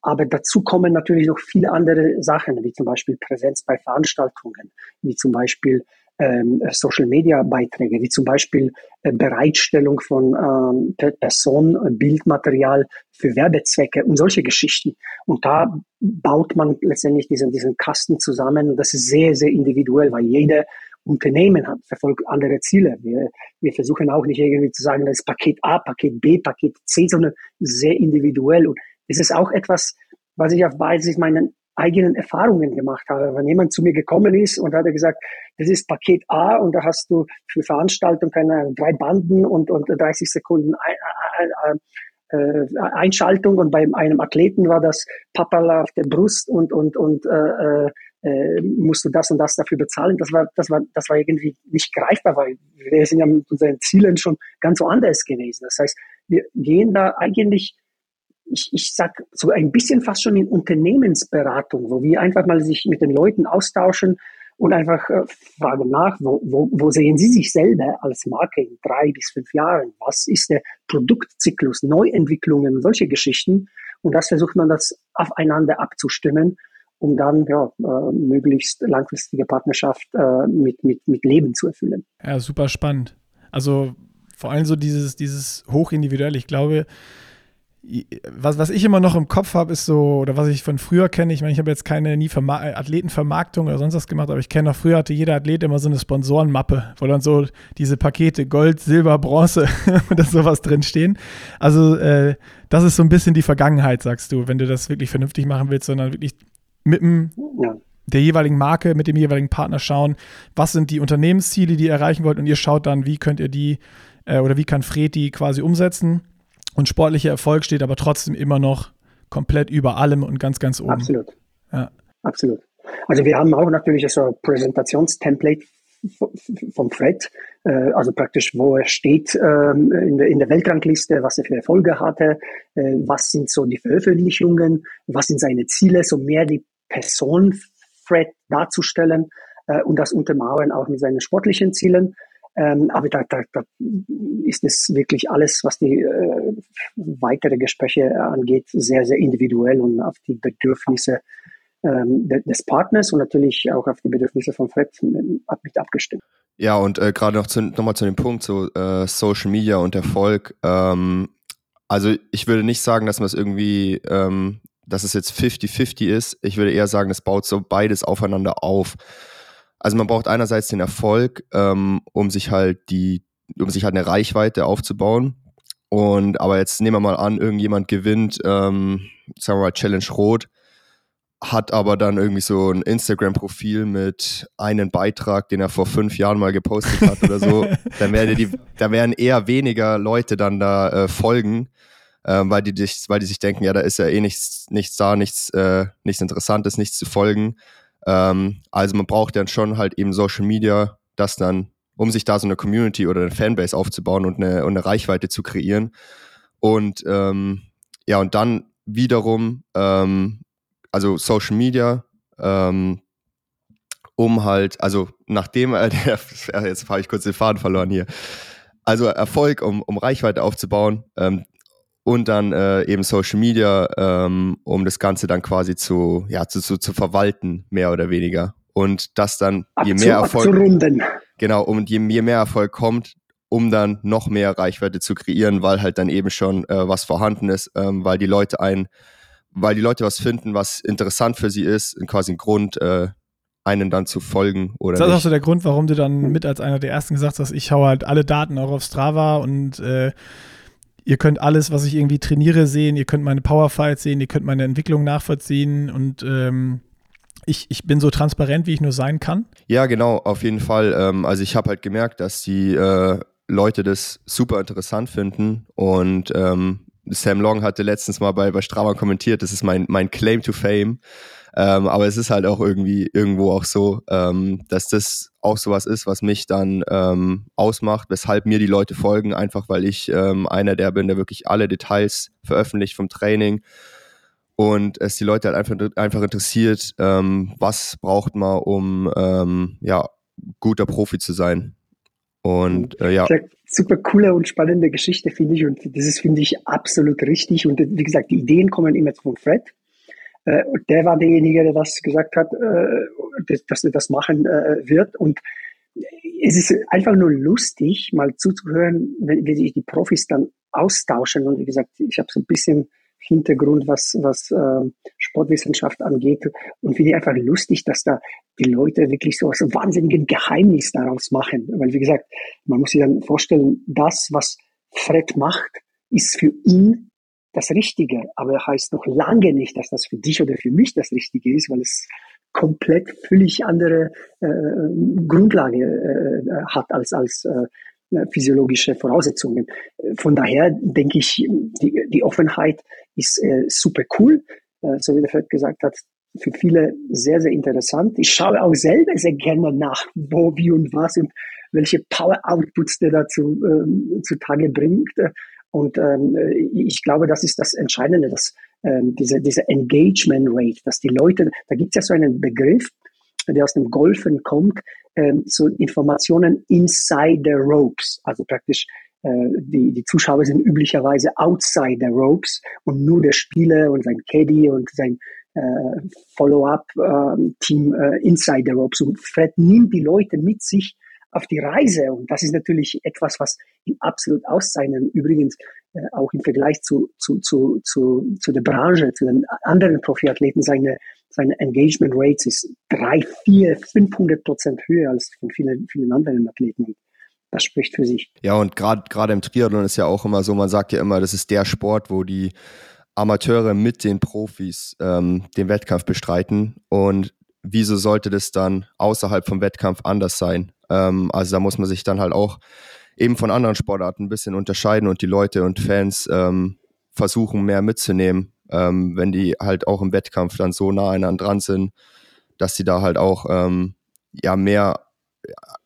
Aber dazu kommen natürlich noch viele andere Sachen, wie zum Beispiel Präsenz bei Veranstaltungen, wie zum Beispiel ähm, Social-Media-Beiträge, wie zum Beispiel äh, Bereitstellung von ähm, Personenbildmaterial für Werbezwecke und solche Geschichten. Und da baut man letztendlich diesen, diesen Kasten zusammen. Und das ist sehr, sehr individuell, weil jede Unternehmen hat, verfolgt andere Ziele. Wir, wir versuchen auch nicht irgendwie zu sagen, das ist Paket A, Paket B, Paket C, sondern sehr individuell. Und es ist auch etwas, was ich auf Basis meiner eigenen Erfahrungen gemacht habe. Wenn jemand zu mir gekommen ist und hat gesagt, das ist Paket A und da hast du für Veranstaltung keine drei Banden und, und 30 Sekunden äh, Einschaltung und bei einem Athleten war das Papala auf der Brust und und und äh, äh, musst du das und das dafür bezahlen. Das war das war das war irgendwie nicht greifbar, weil wir sind ja mit unseren Zielen schon ganz woanders gewesen. Das heißt, wir gehen da eigentlich ich, ich sag so ein bisschen fast schon in Unternehmensberatung, wo wir einfach mal sich mit den Leuten austauschen und einfach äh, fragen nach, wo, wo, wo sehen Sie sich selber als Marke in drei bis fünf Jahren? Was ist der Produktzyklus, Neuentwicklungen, solche Geschichten? Und das versucht man das aufeinander abzustimmen, um dann ja, äh, möglichst langfristige Partnerschaft äh, mit, mit, mit Leben zu erfüllen. Ja, super spannend. Also vor allem so dieses, dieses hochindividuell. Ich glaube, was, was ich immer noch im Kopf habe, ist so, oder was ich von früher kenne, ich meine, ich habe jetzt keine nie Verma Athletenvermarktung oder sonst was gemacht, aber ich kenne noch früher hatte jeder Athlet immer so eine Sponsorenmappe, wo dann so diese Pakete Gold, Silber, Bronze das sowas drinstehen. Also äh, das ist so ein bisschen die Vergangenheit, sagst du, wenn du das wirklich vernünftig machen willst, sondern wirklich mit dem, ja. der jeweiligen Marke, mit dem jeweiligen Partner schauen, was sind die Unternehmensziele, die ihr erreichen wollt und ihr schaut dann, wie könnt ihr die äh, oder wie kann Fred die quasi umsetzen und sportlicher Erfolg steht aber trotzdem immer noch komplett über allem und ganz, ganz oben. Absolut. Ja. Absolut. Also wir haben auch natürlich so ein Präsentationstemplate vom Fred, äh, also praktisch, wo er steht ähm, in der Weltrangliste, was er für Erfolge hatte, äh, was sind so die Veröffentlichungen, was sind seine Ziele, so mehr die Person Fred darzustellen äh, und das untermauern auch mit seinen sportlichen Zielen. Ähm, aber da, da, da ist es wirklich alles, was die äh, weitere Gespräche angeht, sehr, sehr individuell und auf die Bedürfnisse ähm, des Partners und natürlich auch auf die Bedürfnisse von Fred mit abgestimmt. Ja, und äh, gerade noch zu, nochmal zu dem Punkt, so äh, Social Media und Erfolg. Ähm, also ich würde nicht sagen, dass man es irgendwie, ähm, dass es jetzt 50-50 ist. Ich würde eher sagen, es baut so beides aufeinander auf. Also man braucht einerseits den Erfolg, ähm, um sich halt die, um sich halt eine Reichweite aufzubauen. Und aber jetzt nehmen wir mal an, irgendjemand gewinnt, ähm, sagen wir mal Challenge Rot hat aber dann irgendwie so ein Instagram-Profil mit einem Beitrag, den er vor fünf Jahren mal gepostet hat oder so, dann werden die, da werden eher weniger Leute dann da äh, folgen, ähm, weil die dich, weil die sich denken, ja, da ist ja eh nichts, nichts da, nichts, äh, nichts Interessantes, nichts zu folgen. Ähm, also man braucht dann schon halt eben Social Media, das dann, um sich da so eine Community oder eine Fanbase aufzubauen und eine, und eine Reichweite zu kreieren. Und ähm, ja, und dann wiederum ähm, also Social Media, ähm, um halt, also nachdem der, jetzt habe ich kurz den Faden verloren hier, also Erfolg, um, um Reichweite aufzubauen ähm, und dann äh, eben Social Media, ähm, um das Ganze dann quasi zu, ja, zu, zu, zu verwalten, mehr oder weniger. Und das dann, je mehr Erfolg. Abzurunden. Genau, und je, je mehr Erfolg kommt, um dann noch mehr Reichweite zu kreieren, weil halt dann eben schon äh, was vorhanden ist, ähm, weil die Leute einen weil die Leute was finden, was interessant für sie ist, quasi ein Grund, äh, einen dann zu folgen oder Das ist auch so der Grund, warum du dann mit als einer der ersten gesagt hast, ich haue halt alle Daten auch auf Strava und äh, ihr könnt alles, was ich irgendwie trainiere, sehen, ihr könnt meine Powerfights sehen, ihr könnt meine Entwicklung nachvollziehen und ähm, ich, ich bin so transparent, wie ich nur sein kann. Ja, genau, auf jeden Fall. Ähm, also ich habe halt gemerkt, dass die äh, Leute das super interessant finden und ähm, Sam Long hatte letztens mal bei, bei Strava kommentiert, das ist mein, mein Claim to Fame. Ähm, aber es ist halt auch irgendwie irgendwo auch so, ähm, dass das auch sowas ist, was mich dann ähm, ausmacht, weshalb mir die Leute folgen, einfach weil ich ähm, einer der bin, der wirklich alle Details veröffentlicht vom Training und es die Leute halt einfach, einfach interessiert, ähm, was braucht man, um ähm, ja, guter Profi zu sein. Und äh, ja. Super coole und spannende Geschichte, finde ich. Und das ist, finde ich, absolut richtig. Und wie gesagt, die Ideen kommen immer von Fred. Äh, und der war derjenige, der das gesagt hat, äh, dass er das machen äh, wird. Und es ist einfach nur lustig, mal zuzuhören, wenn, wie sich die Profis dann austauschen. Und wie gesagt, ich habe so ein bisschen Hintergrund, was, was äh, Sportwissenschaft angeht. Und finde ich einfach lustig, dass da die Leute wirklich so ein wahnsinnigen Geheimnis daraus machen. Weil, wie gesagt, man muss sich dann vorstellen, das, was Fred macht, ist für ihn das Richtige. Aber er heißt noch lange nicht, dass das für dich oder für mich das Richtige ist, weil es komplett völlig andere äh, Grundlage äh, hat als, als äh, physiologische Voraussetzungen. Von daher denke ich, die, die Offenheit ist äh, super cool, äh, so wie der Fred gesagt hat, für viele sehr, sehr interessant. Ich schaue auch selber sehr gerne nach, wo, wie und was und welche Power-Outputs der dazu ähm, zutage bringt. Und ähm, ich glaube, das ist das Entscheidende, dass ähm, diese, diese Engagement Rate, dass die Leute, da gibt es ja so einen Begriff, der aus dem Golfen kommt, ähm, so Informationen inside the ropes, also praktisch äh, die, die Zuschauer sind üblicherweise outside the ropes und nur der Spieler und sein Caddy und sein äh, Follow-up-Team ähm, äh, inside the ropes. Und Fred nimmt die Leute mit sich auf die Reise. Und das ist natürlich etwas, was ihn absolut auszeichnet. Übrigens äh, auch im Vergleich zu, zu, zu, zu, zu der Branche, zu den anderen Profiathleten, seine seine Engagement Rates ist drei, vier, 500 Prozent höher als von vielen, vielen anderen Athleten. Das spricht für sich. Ja, und gerade gerade im Triathlon ist ja auch immer so, man sagt ja immer, das ist der Sport, wo die Amateure mit den Profis ähm, den Wettkampf bestreiten. Und wieso sollte das dann außerhalb vom Wettkampf anders sein? Ähm, also da muss man sich dann halt auch eben von anderen Sportarten ein bisschen unterscheiden und die Leute und Fans ähm, versuchen mehr mitzunehmen ähm, wenn die halt auch im Wettkampf dann so nah aneinander dran sind, dass sie da halt auch ähm, ja mehr,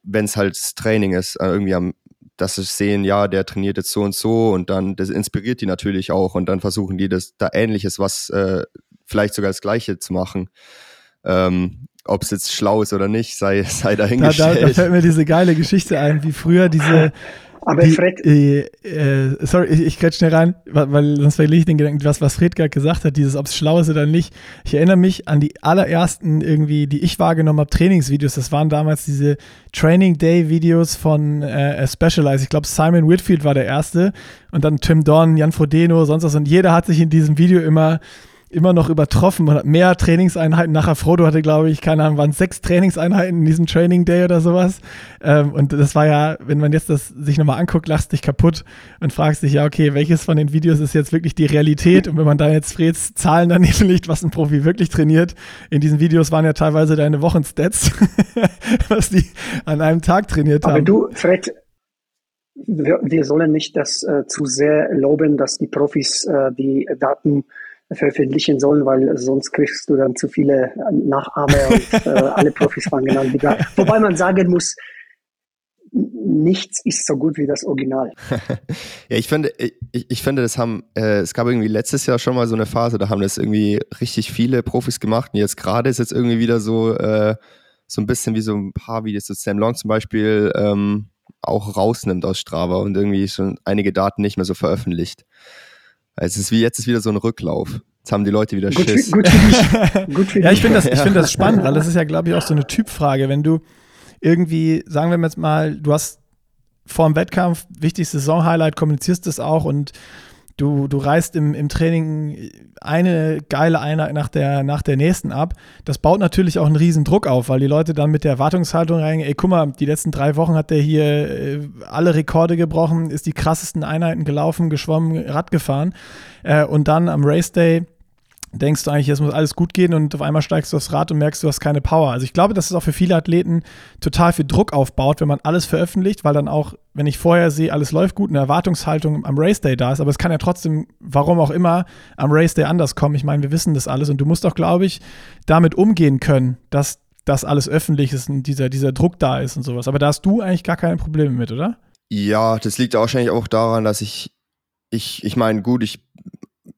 wenn es halt Training ist, äh, irgendwie am, dass sie sehen, ja, der trainiert jetzt so und so und dann, das inspiriert die natürlich auch und dann versuchen die das da ähnliches, was äh, vielleicht sogar das Gleiche zu machen. Ähm, ob es jetzt schlau ist oder nicht, sei, sei dahingestellt. Da, da, da fällt mir diese geile Geschichte ein, wie früher diese, aber die, Fred. Äh, äh, sorry, ich, ich grätsch schnell rein, weil sonst verliere ich den Gedanken, was, was Fred gerade gesagt hat, dieses, ob es schlau ist oder nicht. Ich erinnere mich an die allerersten irgendwie, die ich wahrgenommen habe, Trainingsvideos. Das waren damals diese Training Day Videos von äh, Specialized. Ich glaube, Simon Whitfield war der erste und dann Tim Don, Jan Frodeno, sonst was. Und jeder hat sich in diesem Video immer immer noch übertroffen und hat mehr Trainingseinheiten. Nachher Frodo hatte, glaube ich, keine Ahnung, waren sechs Trainingseinheiten in diesem Training Day oder sowas. Ähm, und das war ja, wenn man jetzt das sich nochmal anguckt, lachst dich kaputt und fragst dich ja, okay, welches von den Videos ist jetzt wirklich die Realität? Und wenn man da jetzt Freds Zahlen daneben liegt, was ein Profi wirklich trainiert, in diesen Videos waren ja teilweise deine Wochenstats, was die an einem Tag trainiert haben. Aber du, Fred, wir, wir sollen nicht das äh, zu sehr loben, dass die Profis äh, die Daten veröffentlichen sollen, weil sonst kriegst du dann zu viele Nachahmer und äh, alle Profis fangen an wieder. Wobei man sagen muss, nichts ist so gut wie das Original. ja, ich finde, ich, ich finde, das haben, äh, es gab irgendwie letztes Jahr schon mal so eine Phase, da haben das irgendwie richtig viele Profis gemacht und jetzt gerade ist jetzt irgendwie wieder so, äh, so ein bisschen wie so ein paar Videos, so Sam Long zum Beispiel, ähm, auch rausnimmt aus Strava und irgendwie schon einige Daten nicht mehr so veröffentlicht. Es ist wie jetzt ist wieder so ein Rücklauf. Jetzt haben die Leute wieder gut Schiss. Für, gut für gut für ja, ich finde das, ich finde das spannend, weil das ist ja, glaube ich, auch so eine Typfrage. Wenn du irgendwie, sagen wir jetzt mal, du hast vor dem Wettkampf wichtigstes Saison-Highlight, kommunizierst es auch und du, du reißt im, im Training eine geile Einheit nach der, nach der nächsten ab. Das baut natürlich auch einen riesen Druck auf, weil die Leute dann mit der Erwartungshaltung reingehen, ey, guck mal, die letzten drei Wochen hat der hier äh, alle Rekorde gebrochen, ist die krassesten Einheiten gelaufen, geschwommen, Rad gefahren. Äh, und dann am Race Day denkst du eigentlich, es muss alles gut gehen und auf einmal steigst du aufs Rad und merkst, du hast keine Power. Also ich glaube, dass es auch für viele Athleten total viel Druck aufbaut, wenn man alles veröffentlicht, weil dann auch, wenn ich vorher sehe, alles läuft gut, eine Erwartungshaltung am Race Day da ist. Aber es kann ja trotzdem, warum auch immer, am Race Day anders kommen. Ich meine, wir wissen das alles und du musst auch, glaube ich, damit umgehen können, dass das alles öffentlich ist und dieser, dieser Druck da ist und sowas. Aber da hast du eigentlich gar keine Probleme mit, oder? Ja, das liegt wahrscheinlich auch daran, dass ich, ich, ich meine, gut, ich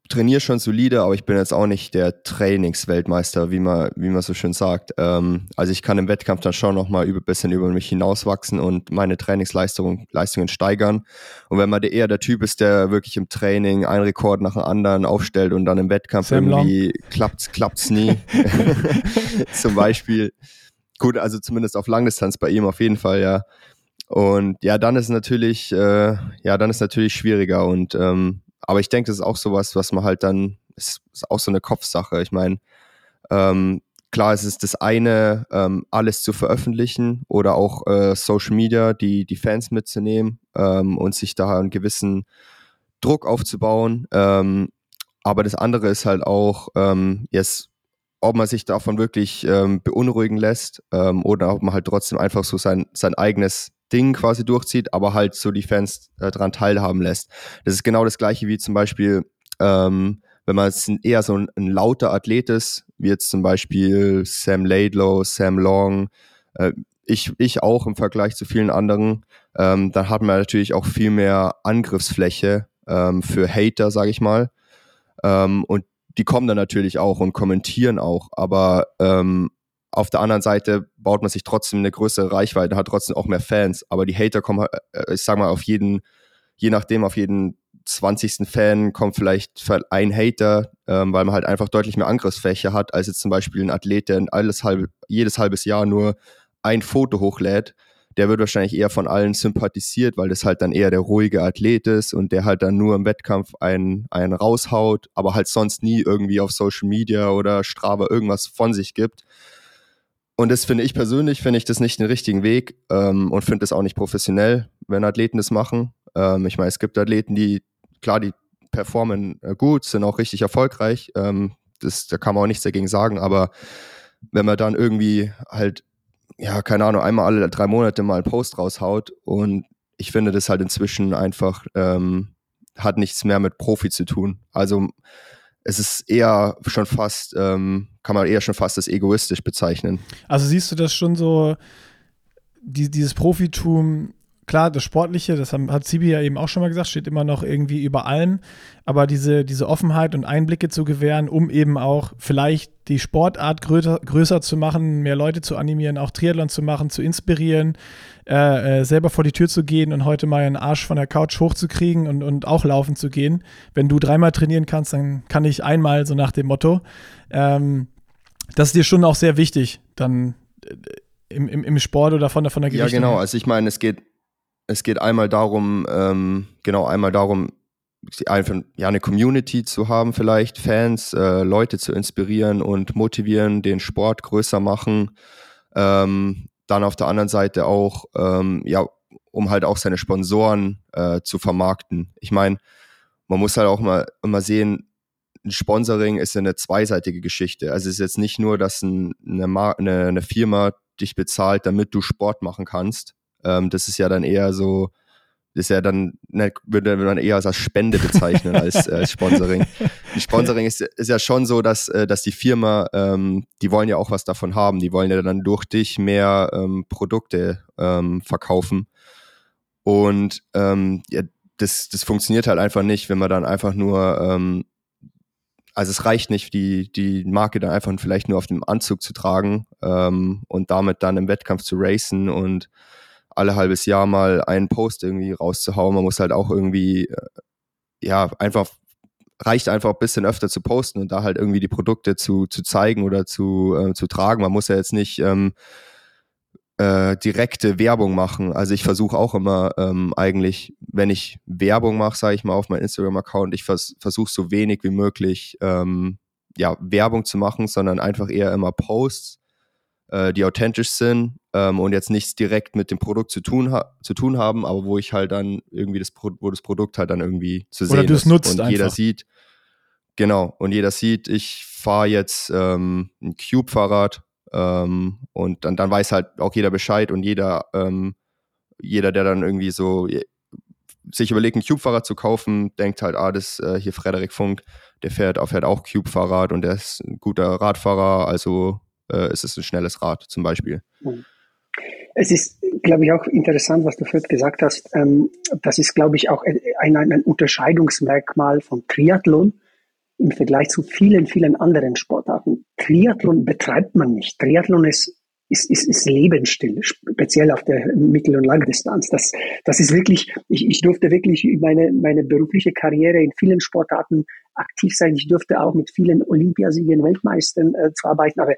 trainiere schon solide, aber ich bin jetzt auch nicht der Trainingsweltmeister, wie man, wie man so schön sagt. Ähm, also ich kann im Wettkampf dann schon noch mal ein bisschen über mich hinauswachsen und meine Trainingsleistungen Leistungen steigern. Und wenn man eher der Typ ist, der wirklich im Training einen Rekord nach dem anderen aufstellt und dann im Wettkampf Sam irgendwie Long. klappt's, klappt's nie. Zum Beispiel. Gut, also zumindest auf Langdistanz bei ihm auf jeden Fall, ja. Und ja, dann ist natürlich, äh, ja, dann ist natürlich schwieriger und ähm, aber ich denke, das ist auch sowas, was man halt dann, ist, ist auch so eine Kopfsache. Ich meine, ähm, klar, es ist das eine, ähm, alles zu veröffentlichen oder auch äh, Social Media, die, die Fans mitzunehmen ähm, und sich da einen gewissen Druck aufzubauen. Ähm, aber das andere ist halt auch, ähm, jetzt, ob man sich davon wirklich ähm, beunruhigen lässt ähm, oder ob man halt trotzdem einfach so sein, sein eigenes Ding quasi durchzieht, aber halt so die Fans äh, daran teilhaben lässt. Das ist genau das gleiche wie zum Beispiel, ähm, wenn man eher so ein, ein, lauter Athlet ist, wie jetzt zum Beispiel Sam Laidlow, Sam Long, äh, ich, ich auch im Vergleich zu vielen anderen, ähm, dann hat man natürlich auch viel mehr Angriffsfläche ähm, für Hater, sage ich mal. Ähm, und die kommen dann natürlich auch und kommentieren auch, aber ähm, auf der anderen Seite baut man sich trotzdem eine größere Reichweite, hat trotzdem auch mehr Fans. Aber die Hater kommen, äh, ich sag mal, auf jeden, je nachdem, auf jeden 20. Fan kommt vielleicht ein Hater, ähm, weil man halt einfach deutlich mehr Angriffsfläche hat, als jetzt zum Beispiel ein Athlet, der alles halbe, jedes halbes Jahr nur ein Foto hochlädt. Der wird wahrscheinlich eher von allen sympathisiert, weil das halt dann eher der ruhige Athlet ist und der halt dann nur im Wettkampf einen, einen raushaut, aber halt sonst nie irgendwie auf Social Media oder Strava irgendwas von sich gibt. Und das finde ich persönlich, finde ich das nicht den richtigen Weg ähm, und finde das auch nicht professionell, wenn Athleten das machen. Ähm, ich meine, es gibt Athleten, die, klar, die performen äh, gut, sind auch richtig erfolgreich. Ähm, das, da kann man auch nichts dagegen sagen, aber wenn man dann irgendwie halt, ja, keine Ahnung, einmal alle drei Monate mal einen Post raushaut und ich finde das halt inzwischen einfach, ähm, hat nichts mehr mit Profi zu tun. Also es ist eher schon fast, ähm, kann man eher schon fast als egoistisch bezeichnen. Also siehst du das schon so, die, dieses Profitum, klar, das Sportliche, das hat Zibi ja eben auch schon mal gesagt, steht immer noch irgendwie über allem, aber diese, diese Offenheit und Einblicke zu gewähren, um eben auch vielleicht die Sportart größer, größer zu machen, mehr Leute zu animieren, auch Triathlon zu machen, zu inspirieren, äh, äh, selber vor die Tür zu gehen und heute mal einen Arsch von der Couch hochzukriegen und, und auch laufen zu gehen. Wenn du dreimal trainieren kannst, dann kann ich einmal, so nach dem Motto. Ähm, das ist dir schon auch sehr wichtig, dann äh, im, im, im Sport oder von der, von der Gewichtung. Ja, genau. Also ich meine, es geht, es geht einmal darum, ähm, genau, einmal darum, einfach ja eine Community zu haben, vielleicht Fans, äh, Leute zu inspirieren und motivieren, den Sport größer machen. Ähm, dann auf der anderen Seite auch, ähm, ja, um halt auch seine Sponsoren äh, zu vermarkten. Ich meine, man muss halt auch mal immer sehen, ein Sponsoring ist eine zweiseitige Geschichte. Also es ist jetzt nicht nur, dass ein, eine, eine, eine, Firma dich bezahlt, damit du Sport machen kannst. Ähm, das ist ja dann eher so, ist ja dann, ne, würde man eher als Spende bezeichnen als, als Sponsoring. Die Sponsoring ist, ist ja schon so, dass, äh, dass die Firma, ähm, die wollen ja auch was davon haben. Die wollen ja dann durch dich mehr ähm, Produkte ähm, verkaufen. Und ähm, ja, das, das funktioniert halt einfach nicht, wenn man dann einfach nur, ähm, also es reicht nicht, die, die Marke dann einfach vielleicht nur auf dem Anzug zu tragen ähm, und damit dann im Wettkampf zu racen und alle halbes Jahr mal einen Post irgendwie rauszuhauen. Man muss halt auch irgendwie, äh, ja, einfach, reicht einfach ein bisschen öfter zu posten und da halt irgendwie die Produkte zu, zu zeigen oder zu, äh, zu tragen. Man muss ja jetzt nicht ähm, äh, direkte Werbung machen. Also ich versuche auch immer ähm, eigentlich, wenn ich Werbung mache, sage ich mal auf meinem Instagram-Account, ich vers versuche so wenig wie möglich ähm, ja, Werbung zu machen, sondern einfach eher immer Posts, äh, die authentisch sind ähm, und jetzt nichts direkt mit dem Produkt zu tun, zu tun haben, aber wo ich halt dann irgendwie das, Pro wo das Produkt halt dann irgendwie zu sehen Oder ist. nutzt und einfach. jeder sieht, genau, und jeder sieht, ich fahre jetzt ähm, ein Cube-Fahrrad ähm, und dann, dann weiß halt auch jeder Bescheid und jeder, ähm, jeder, der dann irgendwie so sich überlegt, ein Cube-Fahrrad zu kaufen, denkt halt, ah, das äh, hier Frederik Funk, der fährt, fährt auch Cube-Fahrrad und der ist ein guter Radfahrer, also äh, ist es ein schnelles Rad zum Beispiel. Es ist, glaube ich, auch interessant, was du vorhin gesagt hast. Ähm, das ist, glaube ich, auch ein, ein Unterscheidungsmerkmal von Triathlon im Vergleich zu vielen, vielen anderen Sportarten. Triathlon betreibt man nicht. Triathlon ist ist, ist, ist Lebensstil, speziell auf der Mittel- und Langdistanz. Das, das ist wirklich, ich, ich durfte wirklich meine, meine berufliche Karriere in vielen Sportarten aktiv sein. Ich durfte auch mit vielen Olympiasiegen, Weltmeistern äh, zu arbeiten, aber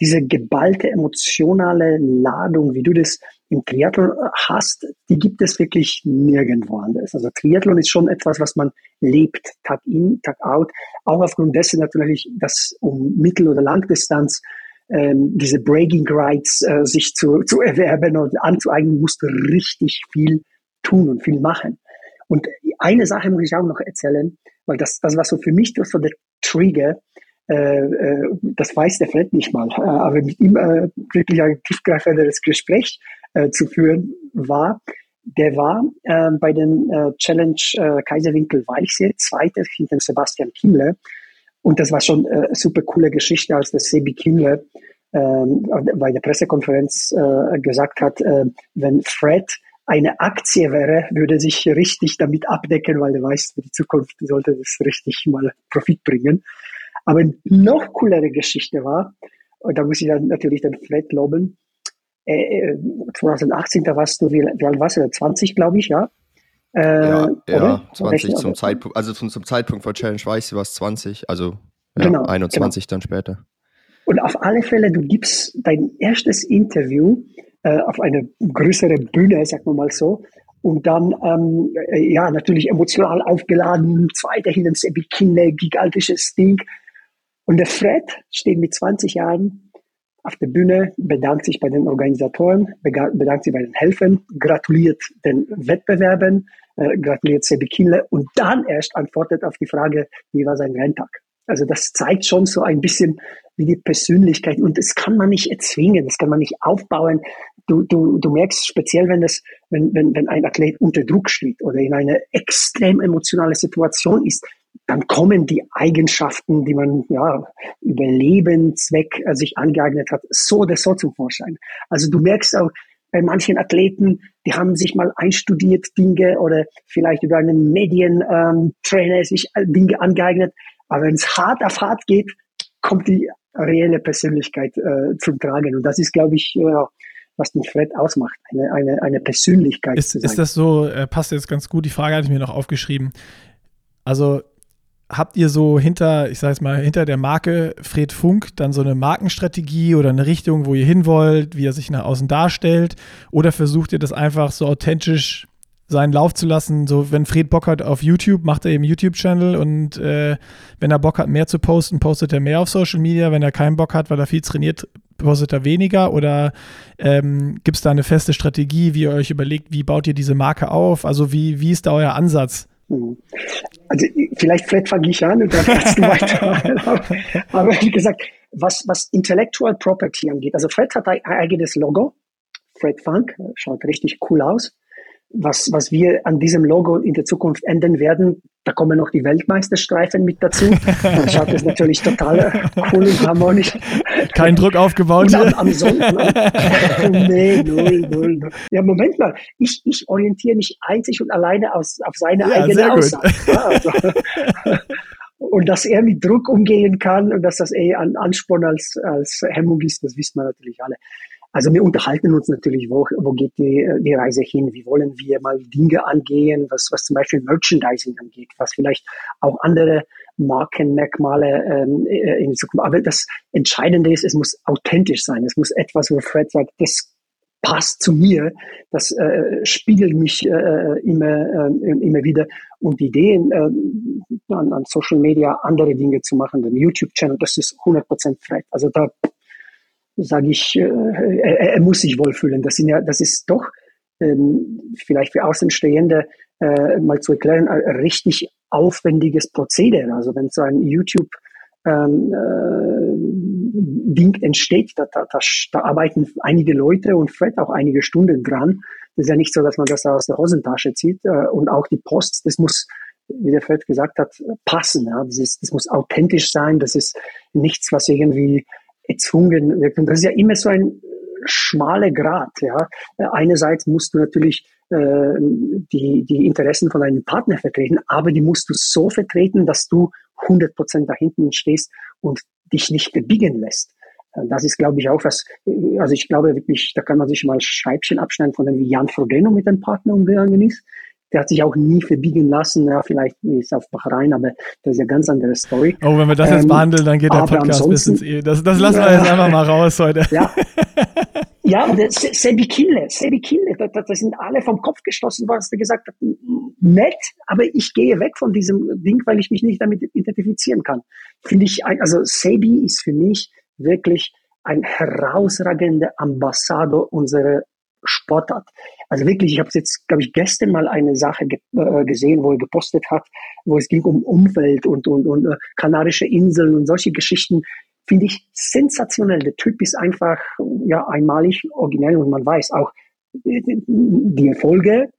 diese geballte emotionale Ladung, wie du das im Triathlon hast, die gibt es wirklich nirgendwo anders. Also Triathlon ist schon etwas, was man lebt, Tag in, Tag out. Auch aufgrund dessen natürlich, dass um Mittel- oder Langdistanz ähm, diese Breaking Rights äh, sich zu, zu erwerben und anzueignen, musst du richtig viel tun und viel machen. Und eine Sache muss ich auch noch erzählen, weil das, das war so für mich so der Trigger, das weiß der Fred nicht mal, äh, aber mit ihm äh, wirklich ein tiefgreifenderes Gespräch äh, zu führen war. Der war äh, bei den äh, Challenge äh, Kaiserwinkel Weichsee, zweiter hinter Sebastian Kimmler. Und das war schon äh, super coole Geschichte, als der Sebi Kimmler ähm, bei der Pressekonferenz äh, gesagt hat, äh, wenn Fred eine Aktie wäre, würde sich richtig damit abdecken, weil er weiß, für die Zukunft sollte das richtig mal Profit bringen. Aber noch coolere Geschichte war, und da muss ich dann natürlich den Fred loben, äh, 2018, äh, da warst du, wie, wie alt warst du? 20, glaube ich, ja? Äh, ja, ja 20 zum Zeitpunkt, also zum, zum Zeitpunkt von Challenge Weiß war es 20, also ja, genau, 21 genau. dann später. Und auf alle Fälle, du gibst dein erstes Interview äh, auf eine größere Bühne, sagen wir mal so, und dann, ähm, äh, ja, natürlich emotional aufgeladen, zweiterhin ein Bikini, gigantisches Ding. Und der Fred steht mit 20 Jahren auf der Bühne, bedankt sich bei den Organisatoren, bedankt sich bei den Helfern, gratuliert den Wettbewerben, äh, gratuliert Sebi Kinle und dann erst antwortet auf die Frage, wie war sein Renntag. Also das zeigt schon so ein bisschen, wie die Persönlichkeit, und das kann man nicht erzwingen, das kann man nicht aufbauen. Du, du, du merkst speziell, wenn, das, wenn, wenn, wenn ein Athlet unter Druck steht oder in einer extrem emotionalen Situation ist, dann kommen die Eigenschaften, die man ja über Lebenszweck äh, sich angeeignet hat, so oder so zum Vorschein. Also du merkst auch bei manchen Athleten, die haben sich mal einstudiert Dinge oder vielleicht über einen Medientrainer ähm, sich äh, Dinge angeeignet. Aber wenn es hart auf hart geht, kommt die reelle Persönlichkeit äh, zum Tragen. Und das ist, glaube ich, äh, was den Fred ausmacht, eine, eine, eine Persönlichkeit. Ist, ist das so, äh, passt jetzt ganz gut, die Frage hatte ich mir noch aufgeschrieben. Also habt ihr so hinter, ich sage jetzt mal, hinter der Marke Fred Funk dann so eine Markenstrategie oder eine Richtung, wo ihr hin wollt, wie er sich nach außen darstellt? Oder versucht ihr das einfach so authentisch seinen Lauf zu lassen. So, wenn Fred Bock hat auf YouTube, macht er eben YouTube-Channel und äh, wenn er Bock hat, mehr zu posten, postet er mehr auf Social Media. Wenn er keinen Bock hat, weil er viel trainiert, postet er weniger? Oder ähm, gibt es da eine feste Strategie, wie ihr euch überlegt, wie baut ihr diese Marke auf? Also wie, wie ist da euer Ansatz? Mhm. Also vielleicht Fred fange ich an und dann kannst du weiter. Aber wie gesagt, was, was Intellectual Property angeht, also Fred hat ein eigenes Logo, Fred Funk, schaut richtig cool aus was, was wir an diesem Logo in der Zukunft ändern werden, da kommen noch die Weltmeisterstreifen mit dazu. Dann schaut es natürlich total cool und harmonisch. Kein Druck aufgebaut am, am Sonntag. nee, null, null, null. Ja, Moment mal. Ich, ich orientiere mich einzig und alleine aus, auf seine ja, eigene Aussage. Ja, also. und dass er mit Druck umgehen kann und dass das eher an Ansporn als, als Hemmung ist, das wissen wir natürlich alle. Also wir unterhalten uns natürlich, wo, wo geht die, die Reise hin, wie wollen wir mal Dinge angehen, was, was zum Beispiel Merchandising angeht, was vielleicht auch andere Markenmerkmale ähm, äh, in Zukunft. Aber das Entscheidende ist, es muss authentisch sein. Es muss etwas, wo Fred sagt, das passt zu mir, das äh, spiegelt mich äh, immer, äh, immer wieder. Und die Ideen äh, an, an Social Media, andere Dinge zu machen, den YouTube-Channel, das ist 100% Fred. Also da sage ich, äh, er, er, muss sich wohlfühlen. Das, sind ja, das ist doch ähm, vielleicht für Außenstehende äh, mal zu erklären, ein richtig aufwendiges Prozedere. Also wenn so ein YouTube ähm, äh, Ding entsteht, da, da, da, da arbeiten einige Leute und Fred auch einige Stunden dran. Das ist ja nicht so, dass man das aus der Hosentasche zieht. Äh, und auch die Post, das muss, wie der Fred gesagt hat, passen. Ja? Das, ist, das muss authentisch sein. Das ist nichts, was irgendwie gezwungen. Und das ist ja immer so ein schmaler Grad. Ja. Einerseits musst du natürlich äh, die, die Interessen von deinem Partner vertreten, aber die musst du so vertreten, dass du 100 Prozent da hinten stehst und dich nicht biegen lässt. Das ist, glaube ich, auch was, also ich glaube wirklich, da kann man sich mal Scheibchen abschneiden von dem, wie Jan Frodeno mit dem Partner umgegangen ist der hat sich auch nie verbiegen lassen. Ja, vielleicht ist auf Bahrain, aber das ist ja ganz andere Story. Oh, wenn wir das jetzt ähm, behandeln, dann geht der Podcast bis ins e. Das, das lassen wir jetzt einfach mal raus heute. Ja, ja der Sebi Kille, Sebi Kille, da, da, da, sind alle vom Kopf gestoßen, was der gesagt hat, nett, aber ich gehe weg von diesem Ding, weil ich mich nicht damit identifizieren kann. Finde ich, also Sebi ist für mich wirklich ein herausragender Ambassador unserer Sportart. Also wirklich, ich habe jetzt, glaube ich, gestern mal eine Sache ge äh, gesehen, wo er gepostet hat, wo es ging um Umwelt und, und, und äh, Kanarische Inseln und solche Geschichten. Finde ich sensationell. Der Typ ist einfach ja einmalig, originell und man weiß auch, die Erfolge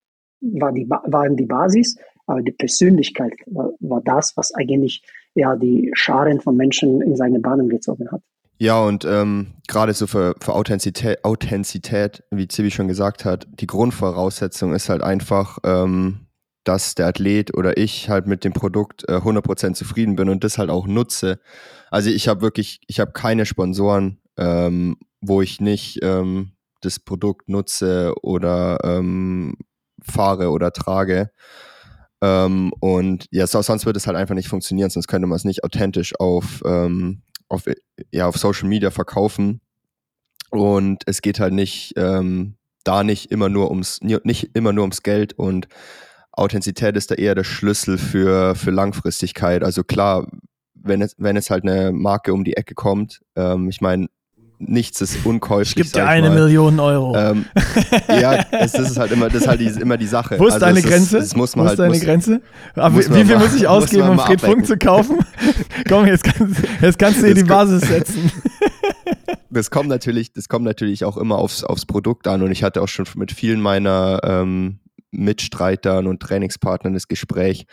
war die, waren die Basis, aber die Persönlichkeit war, war das, was eigentlich ja die Scharen von Menschen in seine Bahnen gezogen hat. Ja, und ähm, gerade so für, für Authentizität, Authentizität, wie Zibi schon gesagt hat, die Grundvoraussetzung ist halt einfach, ähm, dass der Athlet oder ich halt mit dem Produkt äh, 100% zufrieden bin und das halt auch nutze. Also ich habe wirklich, ich habe keine Sponsoren, ähm, wo ich nicht ähm, das Produkt nutze oder ähm, fahre oder trage. Ähm, und ja, sonst würde es halt einfach nicht funktionieren, sonst könnte man es nicht authentisch auf ähm, auf, ja, auf Social Media verkaufen. Und es geht halt nicht, ähm, da nicht immer nur ums, nicht immer nur ums Geld und Authentizität ist da eher der Schlüssel für, für Langfristigkeit. Also klar, wenn es, wenn es halt eine Marke um die Ecke kommt, ähm, ich meine, nichts ist unkäuflich. Gibt dir eine mal. Million Euro. Ähm, ja, es, das ist halt immer, das ist halt die, immer die Sache. Wo ist also deine Grenze? Ist, das muss man Wo halt, ist deine muss, Grenze? Aber wie viel mal, muss ich ausgeben, um Fred Funk zu kaufen? Komm, jetzt, kann, jetzt kannst du dir die Basis setzen. das kommt natürlich, das kommt natürlich auch immer aufs, aufs Produkt an und ich hatte auch schon mit vielen meiner ähm, Mitstreitern und Trainingspartnern das Gespräch,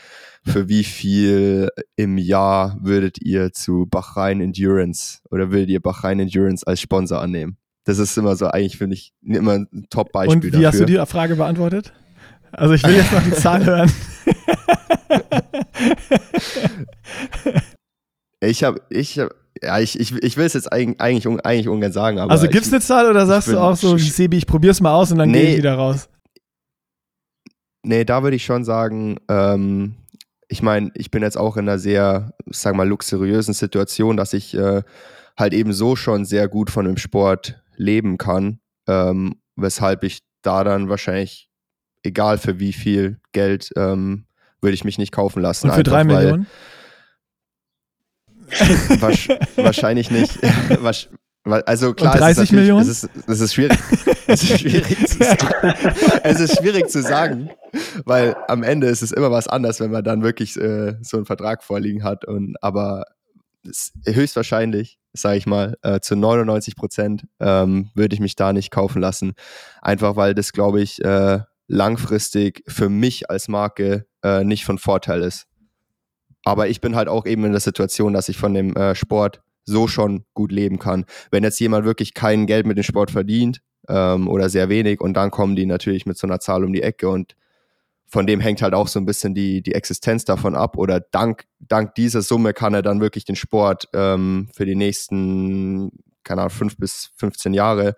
für wie viel im Jahr würdet ihr zu Bachrein Endurance oder würdet ihr Bachrein Endurance als Sponsor annehmen? Das ist immer so, eigentlich finde ich immer ein Top-Beispiel. Und wie dafür. hast du die Frage beantwortet? Also ich will jetzt noch die Zahl hören. ich habe, ich habe, ja, ich, ich, ich will es jetzt eigentlich, eigentlich, eigentlich ungern sagen. Aber also gibt es eine Zahl oder sagst du auch so, Sebi, ich probier's mal aus und dann nee, gehe ich wieder raus? Nee, da würde ich schon sagen, ähm, ich meine, ich bin jetzt auch in einer sehr, sag mal, luxuriösen Situation, dass ich äh, halt eben so schon sehr gut von dem Sport leben kann, ähm, weshalb ich da dann wahrscheinlich egal für wie viel Geld, ähm, würde ich mich nicht kaufen lassen. Und für drei Millionen? wahrscheinlich nicht. Also klar, Und 30 es ist Millionen? Es ist, es ist schwierig. Es, ist schwierig zu sagen. es ist schwierig zu sagen, weil am Ende ist es immer was anderes, wenn man dann wirklich äh, so einen Vertrag vorliegen hat. Und aber höchstwahrscheinlich, sage ich mal, äh, zu 99 Prozent ähm, würde ich mich da nicht kaufen lassen. Einfach weil das, glaube ich, äh, langfristig für mich als Marke äh, nicht von Vorteil ist. Aber ich bin halt auch eben in der Situation, dass ich von dem äh, Sport so schon gut leben kann. Wenn jetzt jemand wirklich kein Geld mit dem Sport verdient ähm, oder sehr wenig und dann kommen die natürlich mit so einer Zahl um die Ecke und von dem hängt halt auch so ein bisschen die, die Existenz davon ab oder dank, dank dieser Summe kann er dann wirklich den Sport ähm, für die nächsten, keine Ahnung, fünf bis 15 Jahre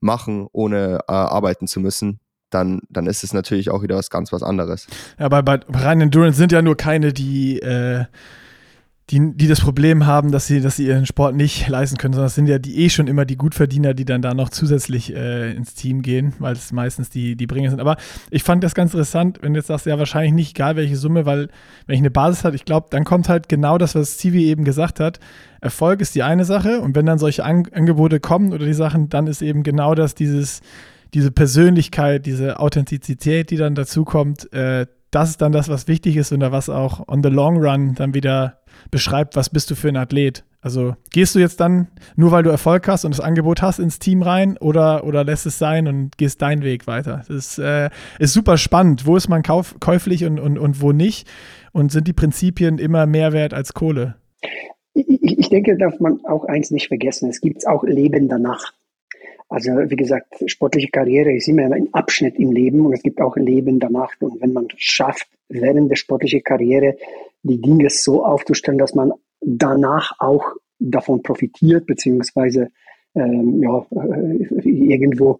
machen, ohne äh, arbeiten zu müssen. Dann, dann ist es natürlich auch wieder was ganz was anderes. Ja, bei, bei rein Endurance sind ja nur keine, die äh, die, die das Problem haben, dass sie, dass sie ihren Sport nicht leisten können, sondern es sind ja die eh schon immer die Gutverdiener, die dann da noch zusätzlich äh, ins Team gehen, weil es meistens die, die Bringer sind. Aber ich fand das ganz interessant, wenn du jetzt sagst, ja, wahrscheinlich nicht, egal welche Summe, weil wenn ich eine Basis habe, ich glaube, dann kommt halt genau das, was Stevie eben gesagt hat. Erfolg ist die eine Sache und wenn dann solche An Angebote kommen oder die Sachen, dann ist eben genau das, dieses, diese Persönlichkeit, diese Authentizität, die dann dazu kommt, äh, das ist dann das, was wichtig ist und was auch on the long run dann wieder beschreibt, was bist du für ein Athlet. Also gehst du jetzt dann, nur weil du Erfolg hast und das Angebot hast, ins Team rein oder, oder lässt es sein und gehst deinen Weg weiter? Das ist, äh, ist super spannend. Wo ist man kauf, käuflich und, und, und wo nicht? Und sind die Prinzipien immer mehr wert als Kohle? Ich, ich denke, darf man auch eins nicht vergessen. Es gibt auch Leben danach. Also wie gesagt, sportliche Karriere ist immer ein Abschnitt im Leben und es gibt auch Leben danach. Und wenn man schafft, während der sportlichen Karriere die Dinge so aufzustellen, dass man danach auch davon profitiert, beziehungsweise ähm, ja, äh, irgendwo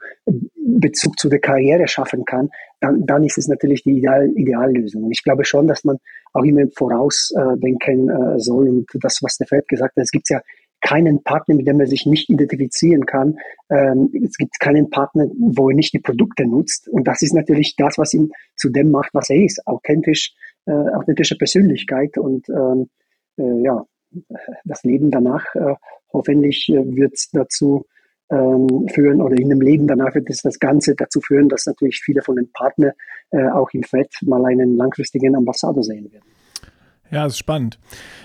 Bezug zu der Karriere schaffen kann, dann, dann ist es natürlich die Ideal, Ideallösung. Und ich glaube schon, dass man auch immer vorausdenken äh, soll. Und das, was der Feld gesagt hat, es gibt ja keinen Partner, mit dem er sich nicht identifizieren kann. Ähm, es gibt keinen Partner, wo er nicht die Produkte nutzt. Und das ist natürlich das, was ihn zu dem macht, was er ist. Authentisch, äh, authentische Persönlichkeit und ähm, äh, ja, das Leben danach äh, hoffentlich äh, wird dazu ähm, führen oder in dem Leben danach wird es das Ganze dazu führen, dass natürlich viele von den Partnern äh, auch im FED mal einen langfristigen Ambassador sehen werden. Ja, das ist spannend.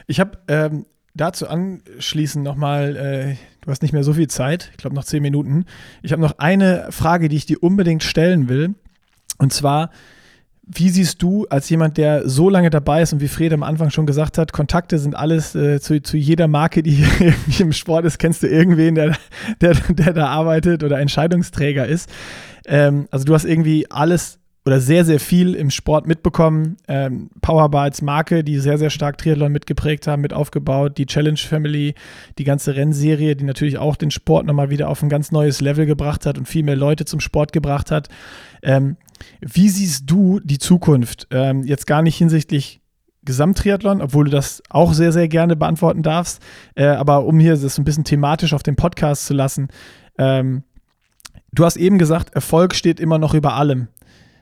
Ich habe ähm, dazu anschließend nochmal, äh, du hast nicht mehr so viel Zeit, ich glaube noch zehn Minuten. Ich habe noch eine Frage, die ich dir unbedingt stellen will. Und zwar, wie siehst du als jemand, der so lange dabei ist und wie Fred am Anfang schon gesagt hat, Kontakte sind alles äh, zu, zu jeder Marke, die irgendwie im Sport ist, kennst du irgendwen, der, der, der da arbeitet oder Entscheidungsträger ist. Ähm, also du hast irgendwie alles oder sehr, sehr viel im Sport mitbekommen. Ähm, Powerbar als Marke, die sehr, sehr stark Triathlon mitgeprägt haben, mit aufgebaut. Die Challenge Family, die ganze Rennserie, die natürlich auch den Sport nochmal wieder auf ein ganz neues Level gebracht hat und viel mehr Leute zum Sport gebracht hat. Ähm, wie siehst du die Zukunft? Ähm, jetzt gar nicht hinsichtlich Gesamttriathlon, obwohl du das auch sehr, sehr gerne beantworten darfst. Äh, aber um hier das ein bisschen thematisch auf dem Podcast zu lassen, ähm, du hast eben gesagt, Erfolg steht immer noch über allem.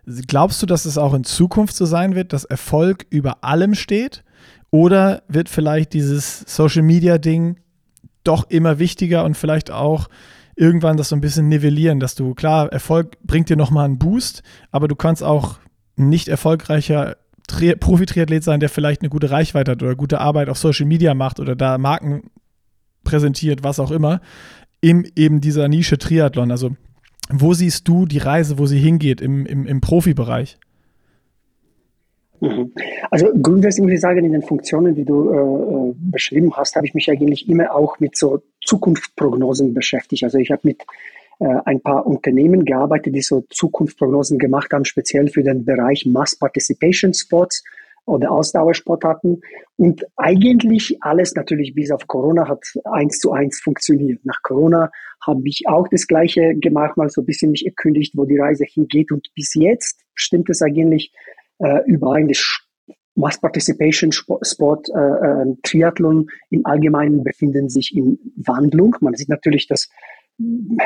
Glaubst du, dass es auch in Zukunft so sein wird, dass Erfolg über allem steht? Oder wird vielleicht dieses Social Media Ding doch immer wichtiger und vielleicht auch irgendwann das so ein bisschen nivellieren, dass du, klar, Erfolg bringt dir nochmal einen Boost, aber du kannst auch nicht erfolgreicher Profi-Triathlet sein, der vielleicht eine gute Reichweite hat oder gute Arbeit auf Social Media macht oder da Marken präsentiert, was auch immer, in eben dieser Nische Triathlon. Also wo siehst du die Reise, wo sie hingeht im, im, im Profibereich? Mhm. Also grundsätzlich muss ich sagen, in den Funktionen, die du äh, äh, beschrieben hast, habe ich mich eigentlich immer auch mit so Zukunftsprognosen beschäftigt. Also ich habe mit äh, ein paar Unternehmen gearbeitet, die so Zukunftsprognosen gemacht haben, speziell für den Bereich Mass Participation Sports oder Ausdauersportarten. Und eigentlich alles natürlich bis auf Corona hat eins zu eins funktioniert. Nach Corona habe ich auch das Gleiche gemacht, mal so ein bisschen mich erkündigt, wo die Reise hingeht. Und bis jetzt stimmt es eigentlich äh, überall. Das Mass Participation Sport, äh, äh, Triathlon im Allgemeinen befinden sich in Wandlung. Man sieht natürlich, dass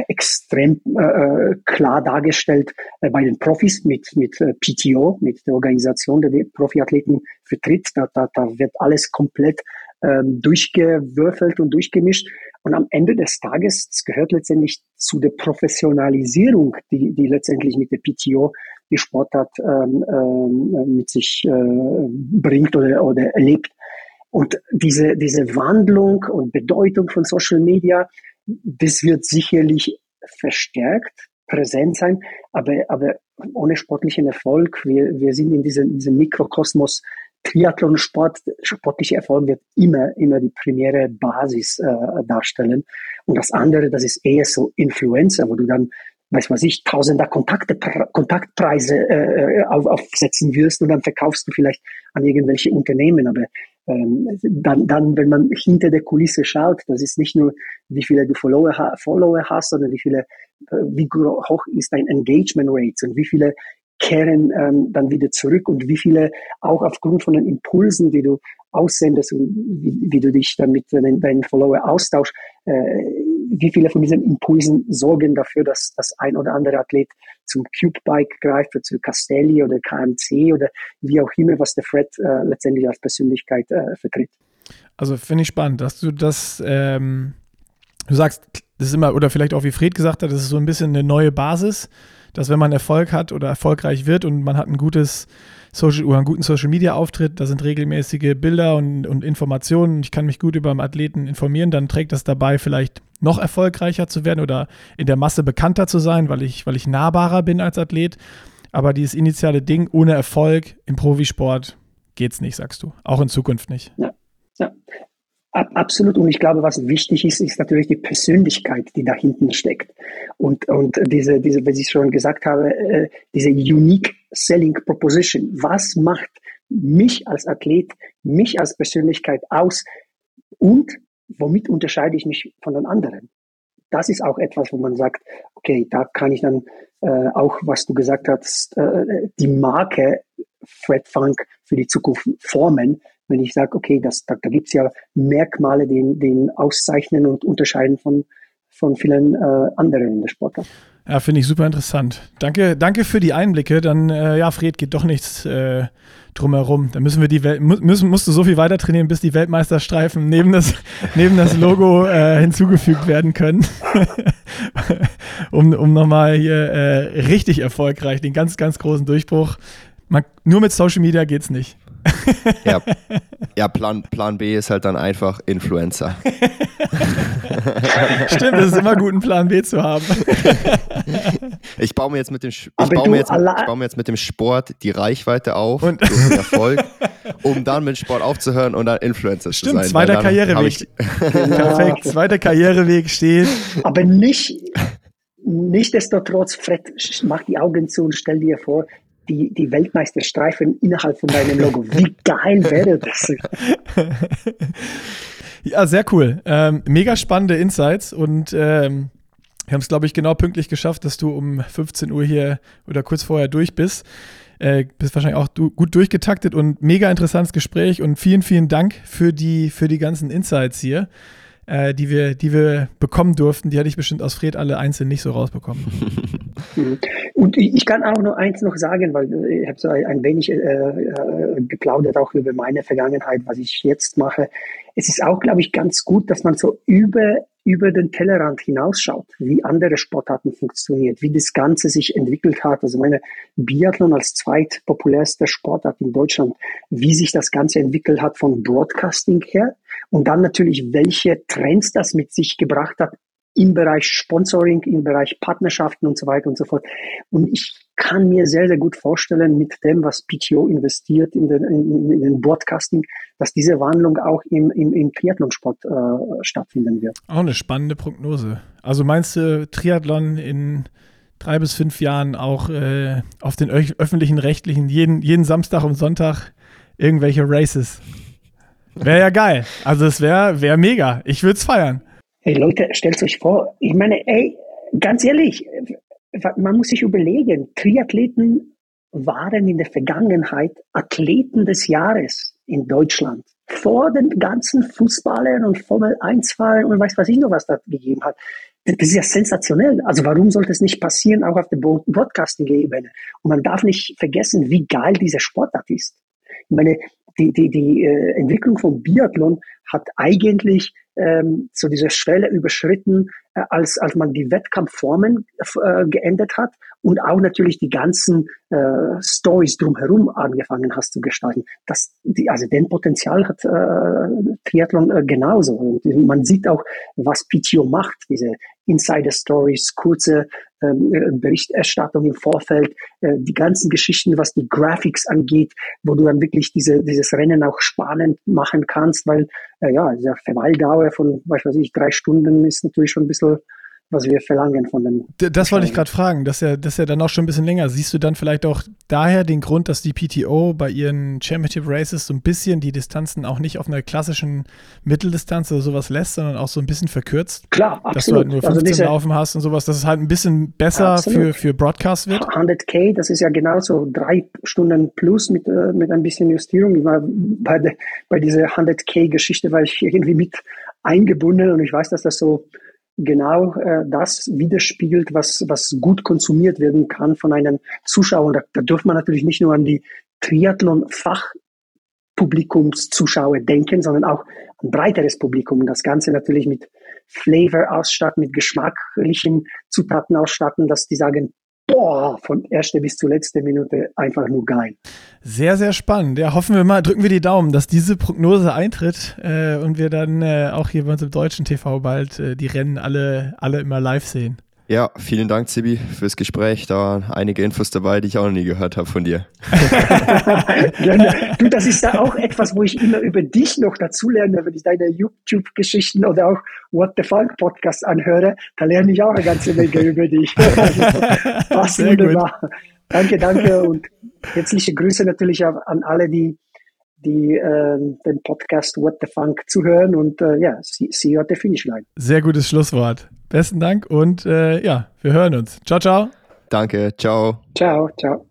extrem äh, klar dargestellt äh, bei den Profis mit, mit äh, PTO, mit der Organisation, der die Profiathleten vertritt. Da, da, da wird alles komplett ähm, durchgewürfelt und durchgemischt. Und am Ende des Tages, es gehört letztendlich zu der Professionalisierung, die, die letztendlich mit der PTO die Sportart ähm, ähm, mit sich äh, bringt oder, oder erlebt. Und diese, diese Wandlung und Bedeutung von Social Media, das wird sicherlich verstärkt präsent sein, aber, aber ohne sportlichen Erfolg, wir, wir sind in diesem, diesem Mikrokosmos Triathlon-Sport, sportlicher Erfolg wird immer, immer die primäre Basis äh, darstellen. Und das andere, das ist eher so Influencer, wo du dann, weiß was ich, tausender Kontakte, Kontaktpreise äh, auf, aufsetzen wirst und dann verkaufst du vielleicht an irgendwelche Unternehmen. Aber dann, dann, wenn man hinter der Kulisse schaut, das ist nicht nur, wie viele du Follower, Follower hast, sondern wie viele, äh, wie hoch ist dein Engagement Rate und wie viele kehren ähm, dann wieder zurück und wie viele auch aufgrund von den Impulsen, die du aussendest und wie, wie du dich dann mit deinen, deinen Follower austauschst, äh, wie viele von diesen Impulsen sorgen dafür, dass das ein oder andere Athlet zum Cube-Bike greift oder zu Castelli oder KMC oder wie auch immer, was der Fred äh, letztendlich als Persönlichkeit äh, vertritt. Also finde ich spannend, dass du das, ähm, du sagst, das ist immer, oder vielleicht auch wie Fred gesagt hat, das ist so ein bisschen eine neue Basis dass wenn man Erfolg hat oder erfolgreich wird und man hat ein gutes Social oder einen guten Social Media Auftritt, da sind regelmäßige Bilder und, und Informationen, ich kann mich gut über einen Athleten informieren, dann trägt das dabei vielleicht noch erfolgreicher zu werden oder in der Masse bekannter zu sein, weil ich, weil ich nahbarer bin als Athlet. Aber dieses initiale Ding ohne Erfolg im Profisport geht es nicht, sagst du. Auch in Zukunft nicht. Ja, ja. Absolut. Und ich glaube, was wichtig ist, ist natürlich die Persönlichkeit, die da hinten steckt. Und, und diese, diese, wie ich schon gesagt habe, äh, diese Unique Selling Proposition. Was macht mich als Athlet, mich als Persönlichkeit aus? Und womit unterscheide ich mich von den anderen? Das ist auch etwas, wo man sagt, okay, da kann ich dann äh, auch, was du gesagt hast, äh, die Marke Fred Funk für die Zukunft formen, wenn ich sage, okay, das, da, da gibt es ja Merkmale, die ihn auszeichnen und unterscheiden von, von vielen äh, anderen in der Sportart. Ja, finde ich super interessant. Danke, danke für die Einblicke. Dann, äh, ja, Fred, geht doch nichts äh, drumherum. Dann müssen wir die Welt, müssen, musst du so viel weiter trainieren, bis die Weltmeisterstreifen neben das, neben das Logo äh, hinzugefügt werden können. um um nochmal hier äh, richtig erfolgreich, den ganz, ganz großen Durchbruch. Man, nur mit Social Media geht es nicht ja, ja Plan, Plan B ist halt dann einfach Influencer. Stimmt, es ist immer gut, einen Plan B zu haben. ich baue mir jetzt mit dem, ich baue mir jetzt, ich baue mir jetzt mit dem Sport die Reichweite auf und den Erfolg, um dann mit Sport aufzuhören und dann Influencer Stimmt, zu sein. Zweiter Karriereweg. Perfekt, zweiter Karriereweg steht. Aber nicht, Nichtsdestotrotz, Fred, mach die Augen zu und stell dir vor, die, die Weltmeisterstreifen innerhalb von deinem Logo. Wie geil wäre das? ja, sehr cool. Ähm, mega spannende Insights und ähm, wir haben es, glaube ich, genau pünktlich geschafft, dass du um 15 Uhr hier oder kurz vorher durch bist. Äh, bist wahrscheinlich auch du, gut durchgetaktet und mega interessantes Gespräch und vielen, vielen Dank für die, für die ganzen Insights hier äh, die, wir, die wir bekommen durften, die hätte ich bestimmt aus Fred alle einzeln nicht so rausbekommen. Und ich kann auch nur eins noch sagen, weil ich habe so ein wenig äh, äh, geplaudert auch über meine Vergangenheit, was ich jetzt mache. Es ist auch, glaube ich, ganz gut, dass man so über über den Tellerrand hinausschaut, wie andere Sportarten funktioniert, wie das Ganze sich entwickelt hat. Also meine Biathlon als zweitpopulärste Sportart in Deutschland, wie sich das Ganze entwickelt hat von Broadcasting her und dann natürlich, welche Trends das mit sich gebracht hat im Bereich Sponsoring, im Bereich Partnerschaften und so weiter und so fort. Und ich kann mir sehr, sehr gut vorstellen, mit dem, was PTO investiert in den, in, in den Broadcasting, dass diese Wandlung auch im, im, im Triathlonsport äh, stattfinden wird. Auch eine spannende Prognose. Also meinst du, Triathlon in drei bis fünf Jahren auch äh, auf den öffentlichen Rechtlichen jeden, jeden Samstag und Sonntag irgendwelche Races? Wäre ja geil. Also es wäre wär mega. Ich würde es feiern. Hey Leute, stellt euch vor, ich meine, ey, ganz ehrlich, man muss sich überlegen, Triathleten waren in der Vergangenheit Athleten des Jahres in Deutschland. Vor den ganzen Fußballern und Formel 1-Fahrern und weiß was ich noch, was da gegeben hat. das ist ja sensationell. Also warum sollte es nicht passieren, auch auf der Broadcasting-Ebene? Und man darf nicht vergessen, wie geil dieser Sportart ist. Ich meine, die, die, die äh, Entwicklung von Biathlon hat eigentlich ähm, so diese Schwelle überschritten, äh, als, als man die Wettkampfformen äh, geändert hat und auch natürlich die ganzen äh, Stories drumherum angefangen hast zu gestalten. Das, die, also den Potenzial hat äh, Triathlon äh, genauso. Und man sieht auch, was PTO macht, diese Insider-Stories, kurze Berichterstattung im Vorfeld, äh, die ganzen Geschichten, was die Graphics angeht, wo du dann wirklich diese, dieses Rennen auch spannend machen kannst, weil äh, ja, diese Verweildauer von, was weiß ich, drei Stunden ist natürlich schon ein bisschen was wir verlangen von dem. Das wollte ich gerade fragen, dass er, dass er dann auch schon ein bisschen länger. Siehst du dann vielleicht auch daher den Grund, dass die PTO bei ihren Championship Races so ein bisschen die Distanzen auch nicht auf einer klassischen Mitteldistanz oder sowas lässt, sondern auch so ein bisschen verkürzt? Klar, absolut. Dass du halt nur 15 also Laufen hast und sowas, dass es halt ein bisschen besser für, für Broadcast wird? 100k, das ist ja genauso drei Stunden plus mit, äh, mit ein bisschen Justierung. Ich war bei, de, bei dieser 100k-Geschichte war ich irgendwie mit eingebunden und ich weiß, dass das so genau äh, das widerspiegelt, was, was gut konsumiert werden kann von einem Zuschauer. Da, da dürfen man natürlich nicht nur an die Triathlon-Fachpublikumszuschauer denken, sondern auch ein breiteres Publikum. Das Ganze natürlich mit Flavor ausstatten, mit geschmacklichen Zutaten ausstatten, dass die sagen, boah, von erster bis zur letzten Minute einfach nur geil. Sehr, sehr spannend. Ja, hoffen wir mal, drücken wir die Daumen, dass diese Prognose eintritt äh, und wir dann äh, auch hier bei uns im deutschen TV bald äh, die Rennen alle, alle immer live sehen. Ja, vielen Dank, Zibi, fürs Gespräch. Da waren einige Infos dabei, die ich auch noch nie gehört habe von dir. du, das ist ja auch etwas, wo ich immer über dich noch dazulerne, wenn ich deine YouTube-Geschichten oder auch What the Funk Podcast anhöre. Da lerne ich auch eine ganze Menge über dich. Passt wunderbar. Danke, danke und herzliche Grüße natürlich an alle, die die äh, den Podcast What the Funk zuhören und äh, ja, see, see you at the finish line. Sehr gutes Schlusswort. Besten Dank und äh, ja, wir hören uns. Ciao, ciao. Danke, ciao. Ciao, ciao.